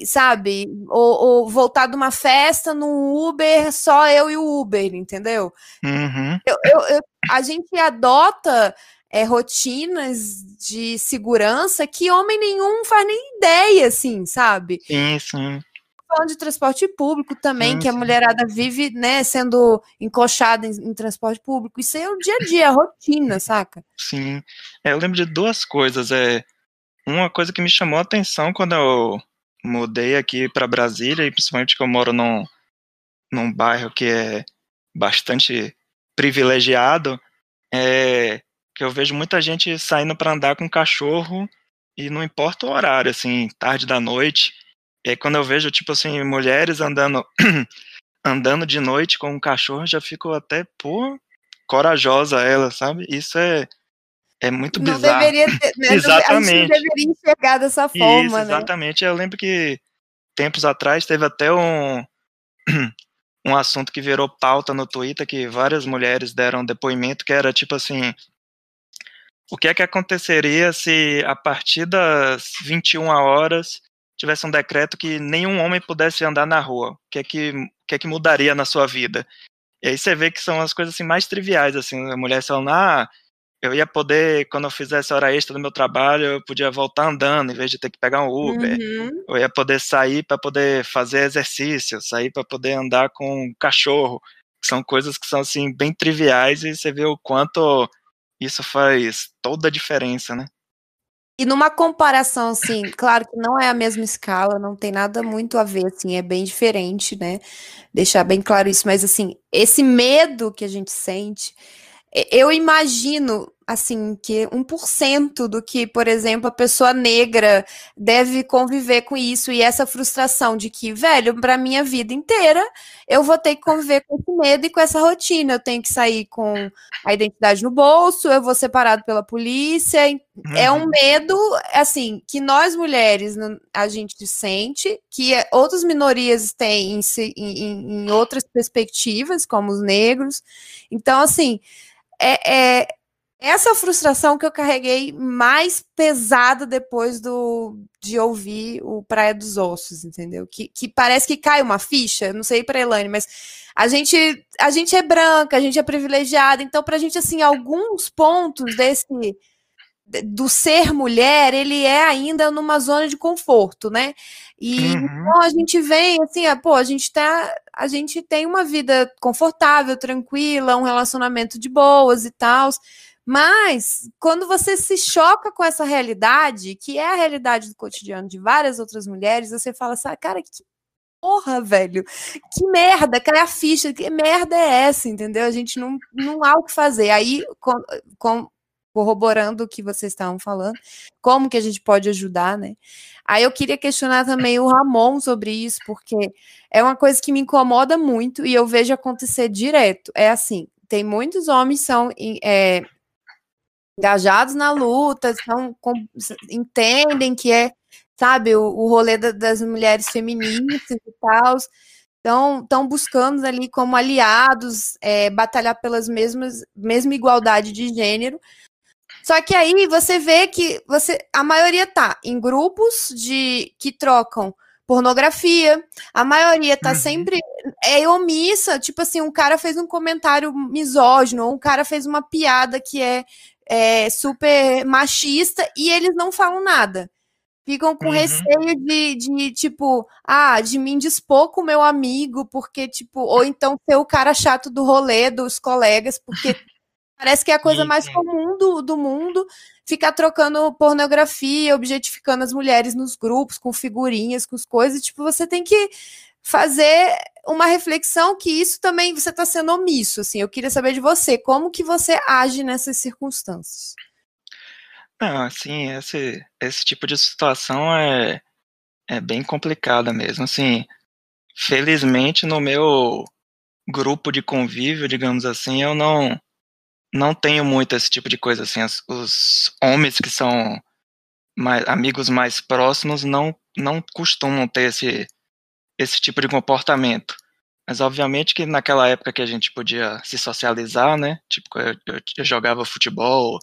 Sabe? Ou, ou voltar de uma festa no Uber, só eu e o Uber, entendeu? Uhum. Eu, eu, eu, a gente adota é, rotinas de segurança que homem nenhum faz nem ideia, assim, sabe? Sim, sim. falando de transporte público também, sim, que a mulherada vive, né, sendo encoxada em, em, transporte público. Isso aí é o dia a dia, a rotina, saca? Sim. É, eu lembro de duas coisas. É, uma coisa que me chamou a atenção quando eu mudei aqui para Brasília, e principalmente que eu moro num, num bairro que é bastante privilegiado, é que eu vejo muita gente saindo para andar com cachorro e não importa o horário, assim, tarde da noite. E aí quando eu vejo, tipo assim, mulheres andando andando de noite com um cachorro, já fico até, pô, corajosa ela, sabe? Isso é é muito não bizarro. Deveria ter, né? exatamente. A gente deveria enxergar dessa forma, Isso, né? exatamente. Né? Eu lembro que tempos atrás teve até um um assunto que virou pauta no Twitter que várias mulheres deram depoimento que era tipo assim, o que é que aconteceria se a partir das 21 horas tivesse um decreto que nenhum homem pudesse andar na rua? O que é que, o que, é que mudaria na sua vida? E aí você vê que são as coisas assim mais triviais, assim, a mulher falando, ah, eu ia poder, quando eu fizesse hora extra do meu trabalho, eu podia voltar andando em vez de ter que pegar um Uber. Uhum. Eu ia poder sair para poder fazer exercício, sair para poder andar com um cachorro. São coisas que são assim bem triviais e você vê o quanto isso faz toda a diferença, né? E numa comparação, assim, claro que não é a mesma escala, não tem nada muito a ver, assim, é bem diferente, né? Deixar bem claro isso, mas assim, esse medo que a gente sente, eu imagino assim, que 1% do que, por exemplo, a pessoa negra deve conviver com isso e essa frustração de que, velho, para minha vida inteira eu vou ter que conviver com esse medo e com essa rotina. Eu tenho que sair com a identidade no bolso, eu vou separado pela polícia. É um uhum. medo, assim, que nós mulheres a gente sente, que outras minorias têm em, em, em outras perspectivas, como os negros. Então, assim, é, é essa frustração que eu carreguei mais pesada depois do de ouvir o Praia dos Ossos, entendeu? Que, que parece que cai uma ficha, não sei para Elaine, mas a gente a gente é branca, a gente é privilegiada, então para a gente assim alguns pontos desse do ser mulher, ele é ainda numa zona de conforto, né? E uhum. então a gente vem assim, ah, pô, a gente tá, a gente tem uma vida confortável, tranquila, um relacionamento de boas e tal. Mas quando você se choca com essa realidade, que é a realidade do cotidiano de várias outras mulheres, você fala assim, ah, cara, que porra, velho, que merda, cai a ficha, que merda é essa, entendeu? A gente não, não há o que fazer. Aí, com, com, corroborando o que vocês estavam falando, como que a gente pode ajudar, né? Aí eu queria questionar também o Ramon sobre isso, porque é uma coisa que me incomoda muito e eu vejo acontecer direto. É assim, tem muitos homens são é, engajados na luta, são, com, entendem que é, sabe, o, o rolê da, das mulheres feministas e tal, estão estão buscando ali como aliados é, batalhar pelas mesmas mesma igualdade de gênero. Só que aí você vê que você a maioria tá em grupos de que trocam pornografia. A maioria tá uhum. sempre é omissa, tipo assim, um cara fez um comentário misógino, ou um cara fez uma piada que é é, super machista e eles não falam nada. Ficam com uhum. receio de, de, tipo, ah, de me indispor com meu amigo, porque, tipo, ou então ser o cara chato do rolê dos colegas, porque parece que é a coisa mais comum do, do mundo ficar trocando pornografia, objetificando as mulheres nos grupos, com figurinhas, com as coisas. Tipo, você tem que fazer uma reflexão que isso também você está sendo omisso. Assim, eu queria saber de você, como que você age nessas circunstâncias? Não, assim, esse, esse tipo de situação é, é bem complicada mesmo. Assim, felizmente no meu grupo de convívio, digamos assim, eu não não tenho muito esse tipo de coisa assim. Os, os homens que são mais, amigos mais próximos não não costumam ter esse esse tipo de comportamento. Mas obviamente que naquela época que a gente podia se socializar, né? Tipo, eu, eu, eu jogava futebol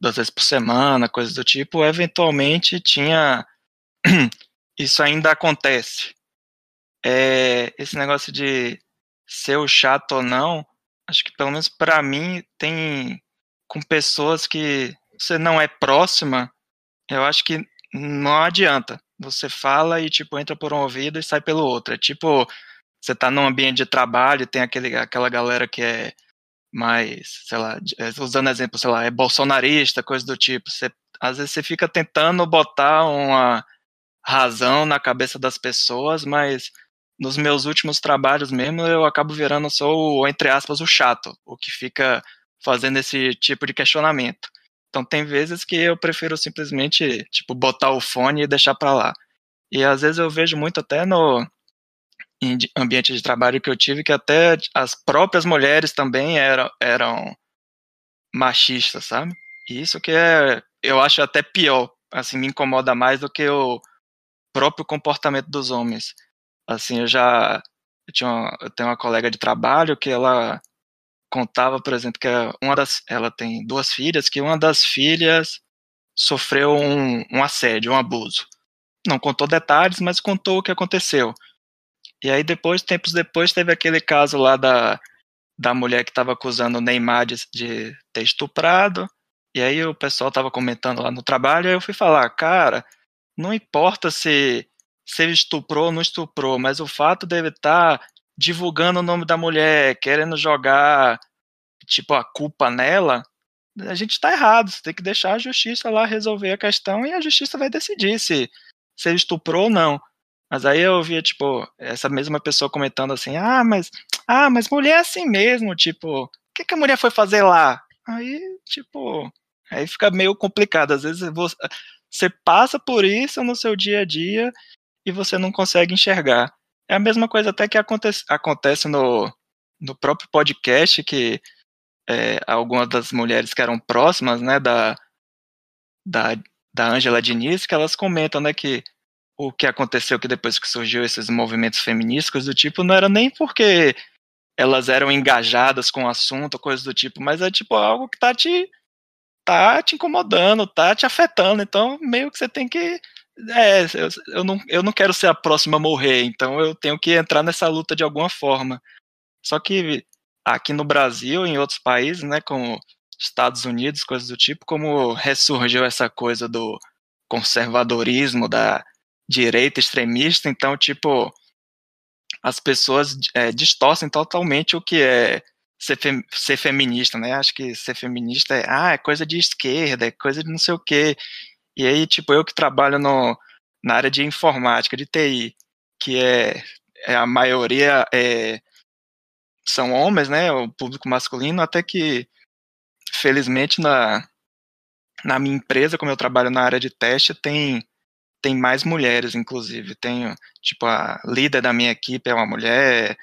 duas vezes por semana, coisas do tipo, eventualmente tinha. Isso ainda acontece. É, esse negócio de ser o chato ou não, acho que pelo menos para mim tem com pessoas que você não é próxima, eu acho que não adianta. Você fala e, tipo, entra por um ouvido e sai pelo outro. É tipo, você tá num ambiente de trabalho tem aquele, aquela galera que é mais, sei lá, é, usando exemplo, sei lá, é bolsonarista, coisa do tipo. Você, às vezes você fica tentando botar uma razão na cabeça das pessoas, mas nos meus últimos trabalhos mesmo eu acabo virando só o, entre aspas, o chato, o que fica fazendo esse tipo de questionamento. Então tem vezes que eu prefiro simplesmente, tipo, botar o fone e deixar para lá. E às vezes eu vejo muito até no ambiente de trabalho que eu tive que até as próprias mulheres também eram, eram machistas, sabe? E isso que é, eu acho até pior, assim, me incomoda mais do que o próprio comportamento dos homens. Assim, eu já eu, tinha uma, eu tenho uma colega de trabalho que ela contava, por exemplo, que uma das, ela tem duas filhas, que uma das filhas sofreu um, um assédio, um abuso. Não contou detalhes, mas contou o que aconteceu. E aí depois, tempos depois, teve aquele caso lá da, da mulher que estava acusando o Neymar de, de, ter estuprado. E aí o pessoal estava comentando lá no trabalho, aí eu fui falar, cara, não importa se, se ele estuprou ou não estuprou, mas o fato dele estar tá divulgando o nome da mulher, querendo jogar tipo a culpa nela, a gente está errado. Você tem que deixar a justiça lá resolver a questão e a justiça vai decidir se, se ele estuprou ou não. Mas aí eu via, tipo, essa mesma pessoa comentando assim, ah, mas, ah, mas mulher é assim mesmo, tipo, o que, que a mulher foi fazer lá? Aí, tipo, aí fica meio complicado. Às vezes você, você passa por isso no seu dia a dia e você não consegue enxergar. É a mesma coisa até que acontece, acontece no, no próprio podcast, que é, algumas das mulheres que eram próximas, né, da, da, da Angela Diniz, que elas comentam, né, que o que aconteceu que depois que surgiu esses movimentos feministas do tipo, não era nem porque elas eram engajadas com o assunto, coisas do tipo, mas é tipo algo que tá te tá te incomodando, tá te afetando, então meio que você tem que é, eu, eu, não, eu não quero ser a próxima a morrer, então eu tenho que entrar nessa luta de alguma forma. Só que aqui no Brasil, em outros países, né, como Estados Unidos, coisas do tipo, como ressurgiu essa coisa do conservadorismo, da direita extremista, então, tipo, as pessoas é, distorcem totalmente o que é ser, fem, ser feminista, né? Acho que ser feminista é, ah, é coisa de esquerda, é coisa de não sei o quê. E aí, tipo, eu que trabalho no, na área de informática, de TI, que é, é a maioria é, são homens, né, o público masculino, até que, felizmente, na, na minha empresa, como eu trabalho na área de teste, tem, tem mais mulheres, inclusive. Tenho, tipo, a líder da minha equipe é uma mulher,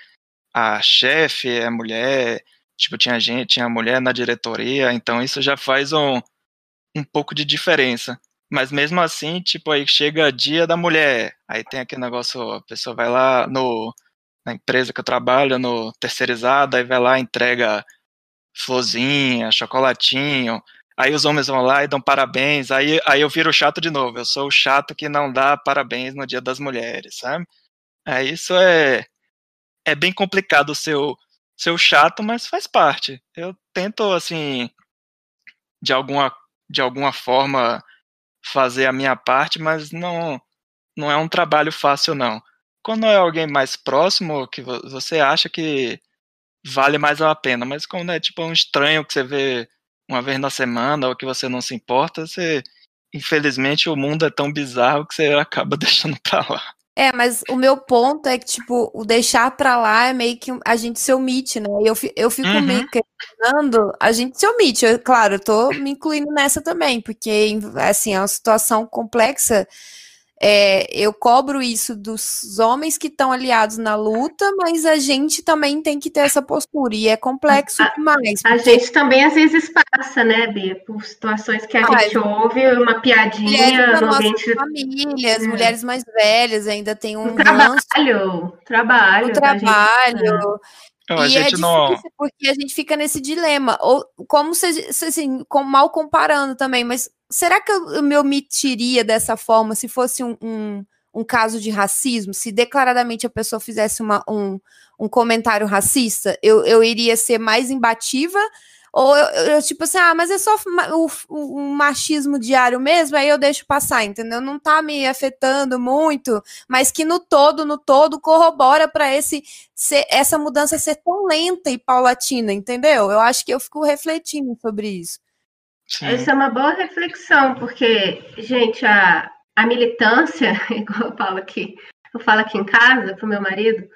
a chefe é mulher, tipo, tinha gente, tinha mulher na diretoria, então isso já faz um, um pouco de diferença. Mas mesmo assim, tipo, aí chega dia da mulher, aí tem aquele negócio, a pessoa vai lá no, na empresa que eu trabalho, no terceirizado, aí vai lá, entrega florzinha, chocolatinho, aí os homens vão lá e dão parabéns, aí, aí eu viro chato de novo, eu sou o chato que não dá parabéns no dia das mulheres, sabe? É, isso é, é bem complicado ser o, ser o chato, mas faz parte. Eu tento, assim, de alguma, de alguma forma fazer a minha parte, mas não, não é um trabalho fácil, não. Quando é alguém mais próximo, que você acha que vale mais a pena, mas quando é tipo um estranho que você vê uma vez na semana ou que você não se importa, você, infelizmente, o mundo é tão bizarro que você acaba deixando pra lá. É, mas o meu ponto é que, tipo, o deixar pra lá é meio que a gente se omite, né? Eu, eu fico uhum. meio questionando, a gente se omite. Eu, claro, eu tô me incluindo nessa também, porque, assim, é uma situação complexa é, eu cobro isso dos homens que estão aliados na luta, mas a gente também tem que ter essa postura, e é complexo a, demais. A gente também às vezes passa, né, Bia, por situações que a ah, gente ouve, uma piadinha no ambiente... famílias, é. mulheres mais velhas ainda tem um... O trabalho, trabalho. O trabalho... Gente, não, a e é difícil não... porque a gente fica nesse dilema. Ou como se, assim, com, mal comparando também, mas será que eu, eu me omitiria dessa forma se fosse um, um, um, caso de racismo? Se declaradamente a pessoa fizesse uma, um, um comentário racista, eu, eu iria ser mais imbativa Ou eu, eu, tipo assim, ah, mas é só o, o, o, machismo diário mesmo, aí eu deixo passar, entendeu? Não tá me afetando muito, mas que no todo, no todo, corrobora para esse ser, essa mudança ser tão lenta e paulatina, entendeu? Eu acho que eu fico refletindo sobre isso. Sim. Essa é uma boa reflexão, porque, gente, a, a militância, igual eu falo aqui, eu falo aqui em casa para o meu marido,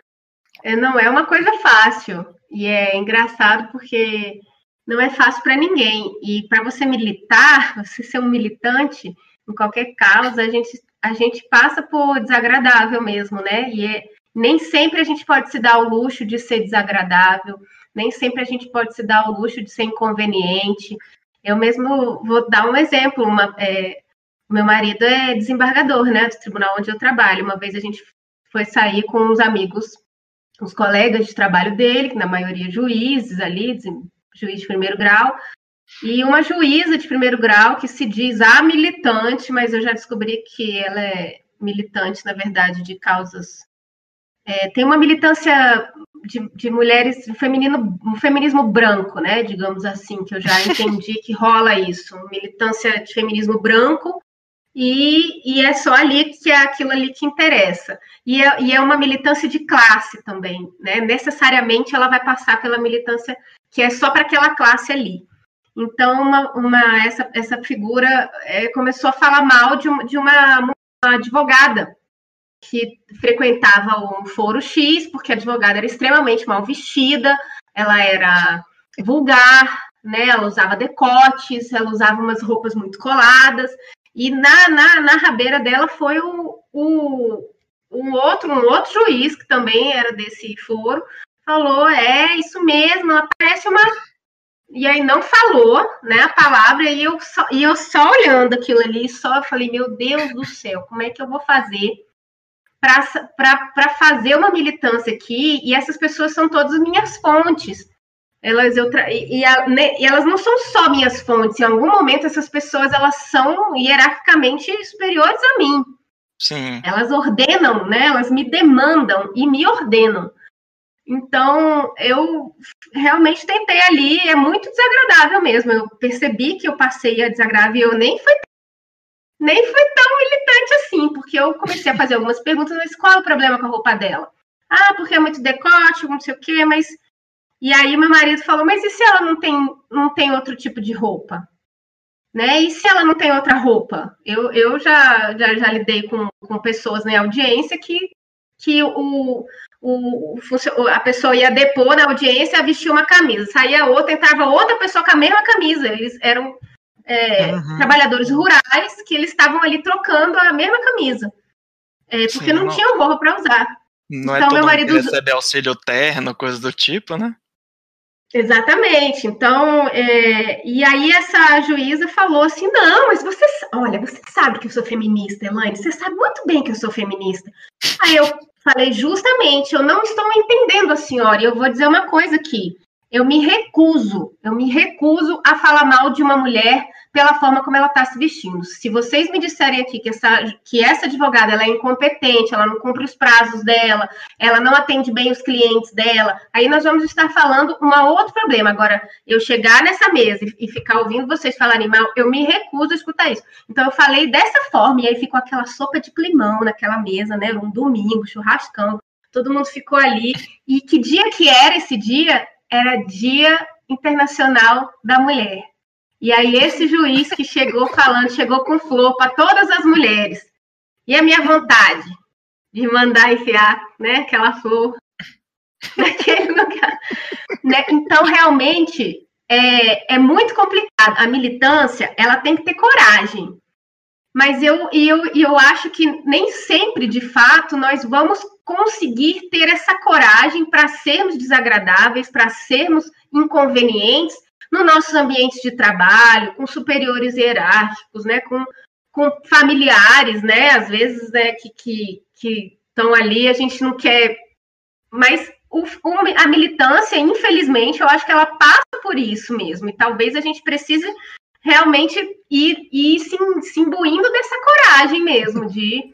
é, não é uma coisa fácil. E é engraçado porque não é fácil para ninguém. E para você militar, você ser um militante em qualquer causa, a gente, a gente passa por desagradável mesmo, né? E é, nem sempre a gente pode se dar o luxo de ser desagradável, nem sempre a gente pode se dar o luxo de ser inconveniente. Eu mesmo vou dar um exemplo. Uma, é, meu marido é desembargador, né, do tribunal onde eu trabalho. Uma vez a gente foi sair com os amigos, os colegas de trabalho dele, que na maioria juízes ali, juiz de primeiro grau, e uma juíza de primeiro grau que se diz a militante, mas eu já descobri que ela é militante, na verdade, de causas. É, tem uma militância de, de mulheres, feminino, um feminismo branco, né? Digamos assim, que eu já entendi que rola isso. Militância de feminismo branco, e, e, é só ali que é aquilo ali que interessa. E é, e é, uma militância de classe também, né? Necessariamente ela vai passar pela militância que é só para aquela classe ali. Então, uma, uma essa, essa figura é, começou a falar mal de, de uma, uma, advogada que frequentava um foro X, porque a advogada era extremamente mal vestida, ela era vulgar, né? Ela usava decotes, ela usava umas roupas muito coladas, e na, na, na rabeira dela foi o, o, um, outro, um outro juiz, que também era desse foro, falou: é isso mesmo, ela parece uma. E aí não falou né, a palavra, e eu, só, e eu só olhando aquilo ali, só falei: meu Deus do céu, como é que eu vou fazer para fazer uma militância aqui? E essas pessoas são todas minhas fontes. Elas, eu tra... e, a, né, e, elas não são só minhas fontes. Em algum momento, essas pessoas elas são hierarquicamente superiores a mim. Sim. Elas ordenam, né? Elas me demandam e me ordenam. Então, eu realmente tentei ali, é muito desagradável mesmo. Eu percebi que eu passei a desagradável e eu nem fui nem foi tão militante assim, porque eu comecei a fazer algumas perguntas, mas qual é o problema com a roupa dela? Ah, porque é muito decote, não sei o quê, mas e aí meu marido falou, mas e se ela não tem, não tem outro tipo de roupa? Né? E se ela não tem outra roupa? Eu, eu já, já, já lidei com, com pessoas na audiência que, que o, o, a pessoa ia depor na audiência, vestia uma camisa, saía outra, entrava outra pessoa com a mesma camisa. Eles eram é, uhum. trabalhadores rurais que eles estavam ali trocando a mesma camisa. É, porque Sim, não, não tinham roupa para usar. Não é então, é todo meu marido recebe auxílio terno, coisa do tipo, né? Exatamente. Então, é, e aí essa juíza falou assim: não, mas você, olha, você sabe que eu sou feminista, Elaine, você sabe muito bem que eu sou feminista. Aí eu falei, justamente, eu não estou entendendo a senhora, e eu vou dizer uma coisa aqui. Eu me recuso, eu me recuso a falar mal de uma mulher pela forma como ela está se vestindo. Se vocês me disserem aqui que essa, que essa advogada ela é incompetente, ela não cumpre os prazos dela, ela não atende bem os clientes dela, aí nós vamos estar falando um outro problema. Agora, eu chegar nessa mesa e, ficar ouvindo vocês falarem mal, eu me recuso a escutar isso. Então, eu falei dessa forma, e aí ficou aquela sopa de climão naquela mesa, né? Um domingo, churrascão, todo mundo ficou ali. E que dia que era esse dia? Era Dia Internacional da Mulher. E aí esse juiz que chegou falando, chegou com flor para todas as mulheres. E a minha vontade de mandar enfiar, né, aquela flor naquele lugar. Né? Então, realmente, é, é muito complicado. A militância, ela tem que ter coragem. Mas eu, eu, eu acho que nem sempre, de fato, nós vamos conseguir ter essa coragem para sermos desagradáveis, para sermos inconvenientes, nos nossos ambientes de trabalho, com superiores hierárquicos, né, com, com familiares, né, às vezes, né, que, que, que estão ali, a gente não quer, mas o, a militância, infelizmente, eu acho que ela passa por isso mesmo, e talvez a gente precise realmente ir, ir se, se imbuindo dessa coragem mesmo, de...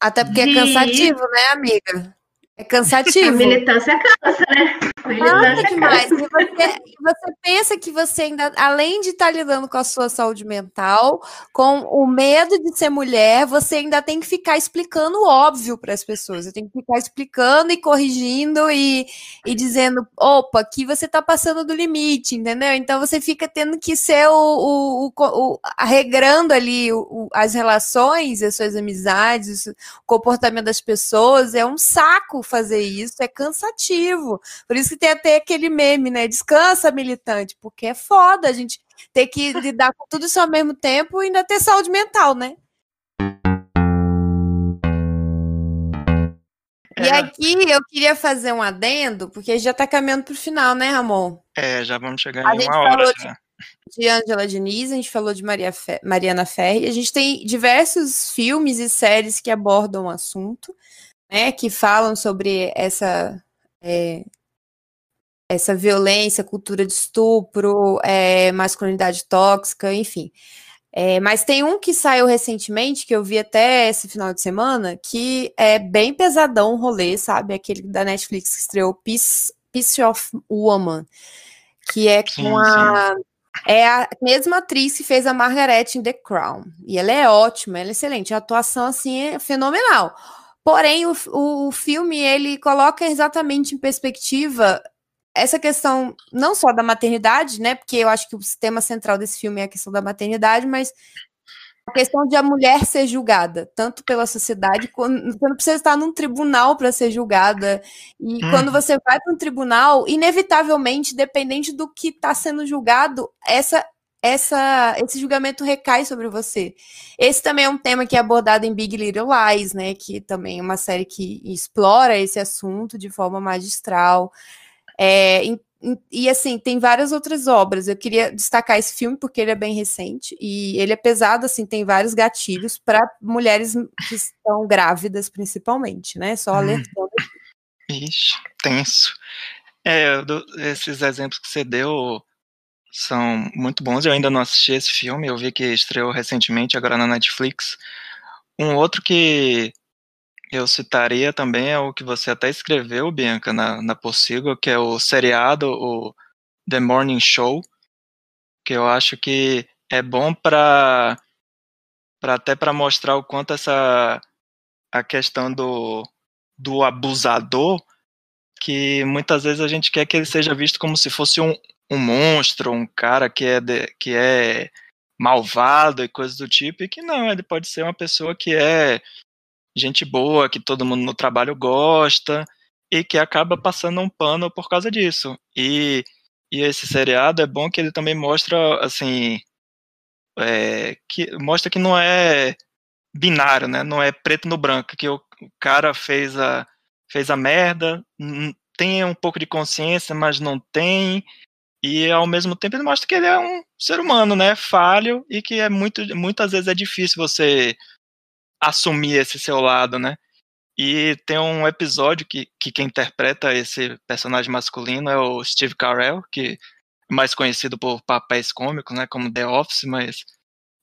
Até porque é de... é cansativo, né, amiga? É cansativo. A militância cansa, né? Militância ah, demais. E você, você, pensa que você ainda, além de estar tá lidando com a sua saúde mental, com o medo de ser mulher, você ainda tem que ficar explicando o óbvio para as pessoas. Você tem que ficar explicando e corrigindo e, e dizendo, opa, aqui você está passando do limite, entendeu? Então você fica tendo que ser o, o, o, arregrando ali as relações, as suas amizades, o comportamento das pessoas. É um saco fazer isso, é cansativo. Por isso que tem até aquele meme, né? Descansa, militante, porque é foda a gente ter que lidar com tudo isso ao mesmo tempo e ainda ter saúde mental, né? É. E aqui eu queria fazer um adendo, porque já está caminhando para o final, né, Ramon? É, já vamos chegar em uma hora. Já. De Angela Diniz, a gente falou de Maria Fe Mariana Ferri. A gente tem diversos filmes e séries que abordam o assunto né, que falam sobre essa é, essa violência, cultura de estupro, é, masculinidade tóxica, enfim. É, mas tem um que saiu recentemente, que eu vi até esse final de semana, que é bem pesadão o rolê, sabe? Aquele da Netflix que estreou Piece, Piece of Woman, que é com sim, a. Sim. É a mesma atriz que fez a Margaret in The Crown. E ela é ótima, ela é excelente. A atuação, assim, é fenomenal. Porém, o, o, o filme ele coloca exatamente em perspectiva essa questão não só da maternidade, né? Porque eu acho que o tema central desse filme é a questão da maternidade, mas a questão de a mulher ser julgada, tanto pela sociedade, quando você não precisa estar num tribunal para ser julgada. E hum. quando você vai para um tribunal, inevitavelmente, dependente do que está sendo julgado, essa essa, esse julgamento recai sobre você. Esse também é um tema que é abordado em Big Little Lies, né? Que também é uma série que explora esse assunto de forma magistral. É, e, e assim, tem várias outras obras. Eu queria destacar esse filme porque ele é bem recente e ele é pesado, assim, tem vários gatilhos para mulheres que estão grávidas, principalmente, né? Só hum. alertando. Ixi, tenso. É, do, esses exemplos que você deu, são muito bons. Eu ainda não assisti esse filme, eu vi que estreou recentemente, agora na Netflix. Um outro que eu citaria também é o que você até escreveu, Bianca, na, na Possível, que é o seriado, o The Morning Show, que eu acho que é bom para até para mostrar o quanto essa a questão do, do abusador que muitas vezes a gente quer que ele seja visto como se fosse um, um monstro, um cara que é, de, que é malvado e coisas do tipo, e que não, ele pode ser uma pessoa que é gente boa, que todo mundo no trabalho gosta, e que acaba passando um pano por causa disso. E, e esse seriado é bom que ele também mostra, assim, é, que mostra que não é binário, né? Não é preto no branco, que o, o cara fez a, fez a merda, tem um pouco de consciência, mas não tem, e ao mesmo tempo ele mostra que ele é um ser humano, né, falho e que é muito, muitas vezes é difícil você assumir esse seu lado, né? E tem um episódio que, que quem interpreta esse personagem masculino é o Steve Carell, que é mais conhecido por papéis cômicos, né, como The Office, mas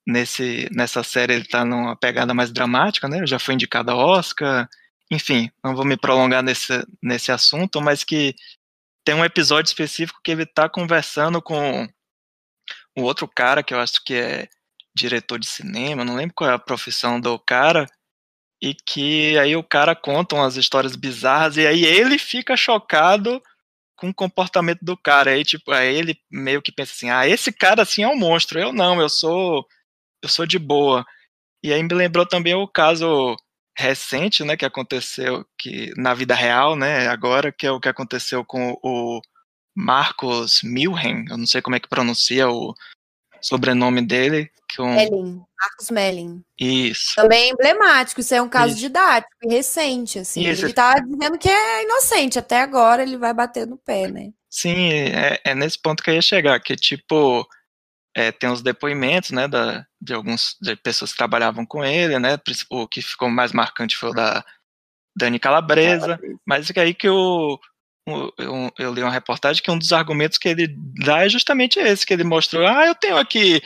nesse, nessa série ele tá numa pegada mais dramática, né? Já foi indicado a Oscar, enfim, não vou me prolongar nesse, nesse assunto, mas que tem um episódio específico que ele tá conversando com um outro cara que eu acho que é diretor de cinema, não lembro qual é a profissão do cara, e que aí o cara conta umas histórias bizarras e aí ele fica chocado com o comportamento do cara. Aí tipo, aí ele meio que pensa assim: "Ah, esse cara assim é um monstro, eu não, eu sou eu sou de boa". E aí me lembrou também o caso recente, né, que aconteceu que na vida real, né, agora que é o que aconteceu com o Marcos Milhen, eu não sei como é que pronuncia o sobrenome dele, que um... Melling, Marcos Melling. Isso. Também é emblemático, isso é um caso isso. didático e recente, assim. Isso. Ele tá dizendo que é inocente, até agora ele vai bater no pé, né? Sim, é, é nesse ponto que eu ia chegar, que tipo, é, tem os depoimentos, né, da, de algumas de pessoas que trabalhavam com ele, né, o que ficou mais marcante foi o da Dani Calabresa, mas é aí que eu, eu, eu, li uma reportagem que um dos argumentos que ele dá é justamente esse, que ele mostrou, ah, eu tenho aqui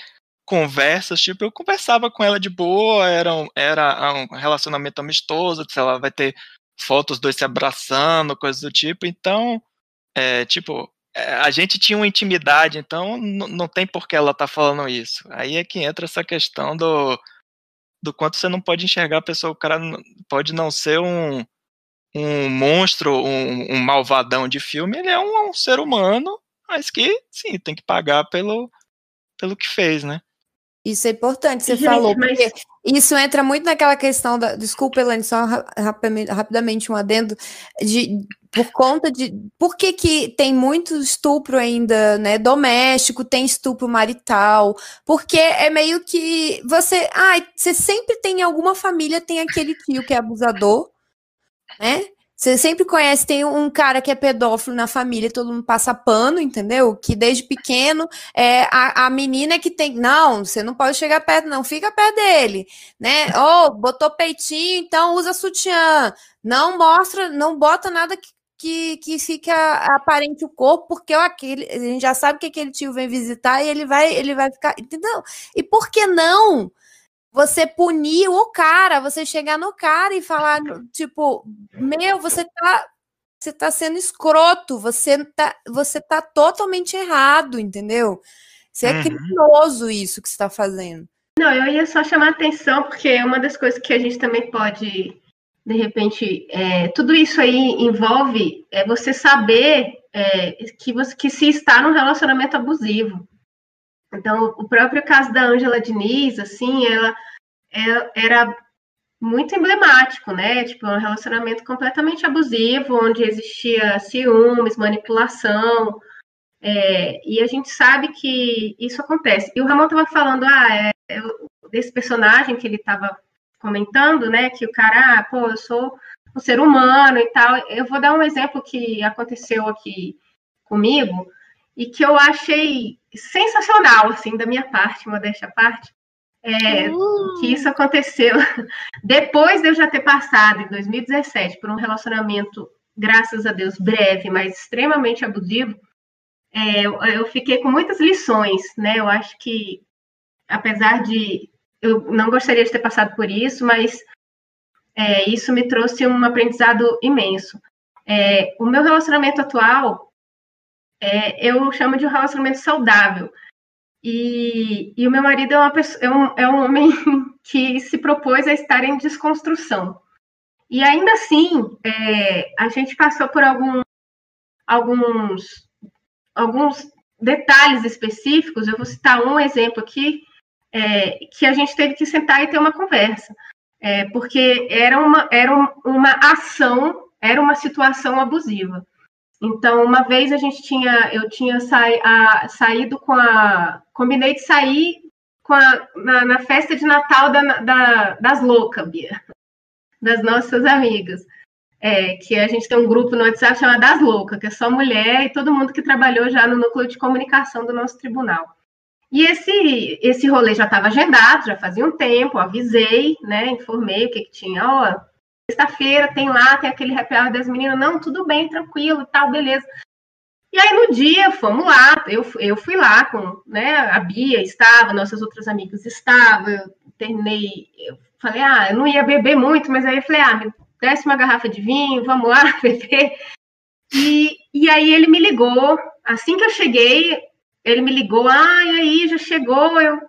conversas, tipo, eu conversava com ela de boa, era um, era um relacionamento amistoso, sei lá, vai ter fotos dois se abraçando, coisas do tipo. Então, é, tipo, a gente tinha uma intimidade, então não tem por que ela tá falando isso. Aí é que entra essa questão do, do quanto você não pode enxergar a pessoa, o cara pode não ser um, um monstro, um, um malvadão de filme, ele é um, um, ser humano, mas que, sim, tem que pagar pelo, pelo que fez, né? Isso é importante, você Gente, falou, mas... porque isso entra muito naquela questão da. Desculpa, Elaine, só rapidamente um adendo, de, por conta de. Por que, que tem muito estupro ainda, né? Doméstico, tem estupro marital, porque é meio que você. Ai, você sempre tem em alguma família, tem aquele tio que é abusador, né? Você sempre conhece, tem um cara que é pedófilo na família, todo mundo passa pano, entendeu? Que desde pequeno é a, a menina que tem. Não, você não pode chegar perto, não, fica perto dele, né? Oh, botou peitinho, então usa sutiã. Não mostra, não bota nada que, que, que fica aparente o corpo, porque ó, aquele, a gente já sabe que aquele tio vem visitar e ele vai, ele vai ficar. Entendeu? E por que não? você punir o cara, você chegar no cara e falar, tipo, meu, você tá, você tá sendo escroto, você tá, você tá totalmente errado, entendeu? Você é uhum. criminoso isso que você está fazendo. Não, eu ia só chamar atenção, porque uma das coisas que a gente também pode, de repente, é, tudo isso aí envolve é você saber é, que, você, que se está num relacionamento abusivo. Então, o próprio caso da Ângela Diniz, assim, ela é, era muito emblemático, né? Tipo, um relacionamento completamente abusivo, onde existia ciúmes, manipulação, é, e a gente sabe que isso acontece. E o Ramon estava falando, ah, é, é, desse personagem que ele estava comentando, né? Que o cara, ah, pô, eu sou um ser humano e tal. Eu vou dar um exemplo que aconteceu aqui comigo e que eu achei sensacional, assim, da minha parte, modéstia à parte, é, uh. que isso aconteceu depois de eu já ter passado, em 2017, por um relacionamento, graças a Deus, breve, mas extremamente abusivo, é, eu, eu fiquei com muitas lições, né? Eu acho que, apesar de eu não gostaria de ter passado por isso, mas é, isso me trouxe um aprendizado imenso. É, o meu relacionamento atual, é, eu chamo de um relacionamento saudável. E, e o meu marido é, pessoa, é, um, é um homem que se propôs a estar em desconstrução. E ainda assim, é, a gente passou por algum, alguns, alguns detalhes específicos. Eu vou citar um exemplo aqui, é, que a gente teve que sentar e ter uma conversa. É, porque era uma, era uma ação, era uma situação abusiva. Então, uma vez a gente tinha, eu tinha saí, a, saído com a, combinei de sair com a, na, na festa de Natal da, da, das loucas, Bia, das nossas amigas. É, que a gente tem um grupo no WhatsApp chamado Das Loucas, que é só mulher e todo mundo que trabalhou já no núcleo de comunicação do nosso tribunal. E esse, esse rolê já estava agendado, já fazia um tempo, avisei, né, informei o que, que tinha, ó, sexta-feira tem lá, tem aquele happy hour das meninas, não, tudo bem, tranquilo e tal, beleza. E aí no dia, fomos lá, eu, eu fui lá com, né, a Bia estava, nossas outras amigas estavam, eu terminei, eu falei, ah, eu não ia beber muito, mas aí eu falei, ah, me desce uma garrafa de vinho, vamos lá beber. E, e aí ele me ligou, assim que eu cheguei, ele me ligou, ah, aí, já chegou, eu,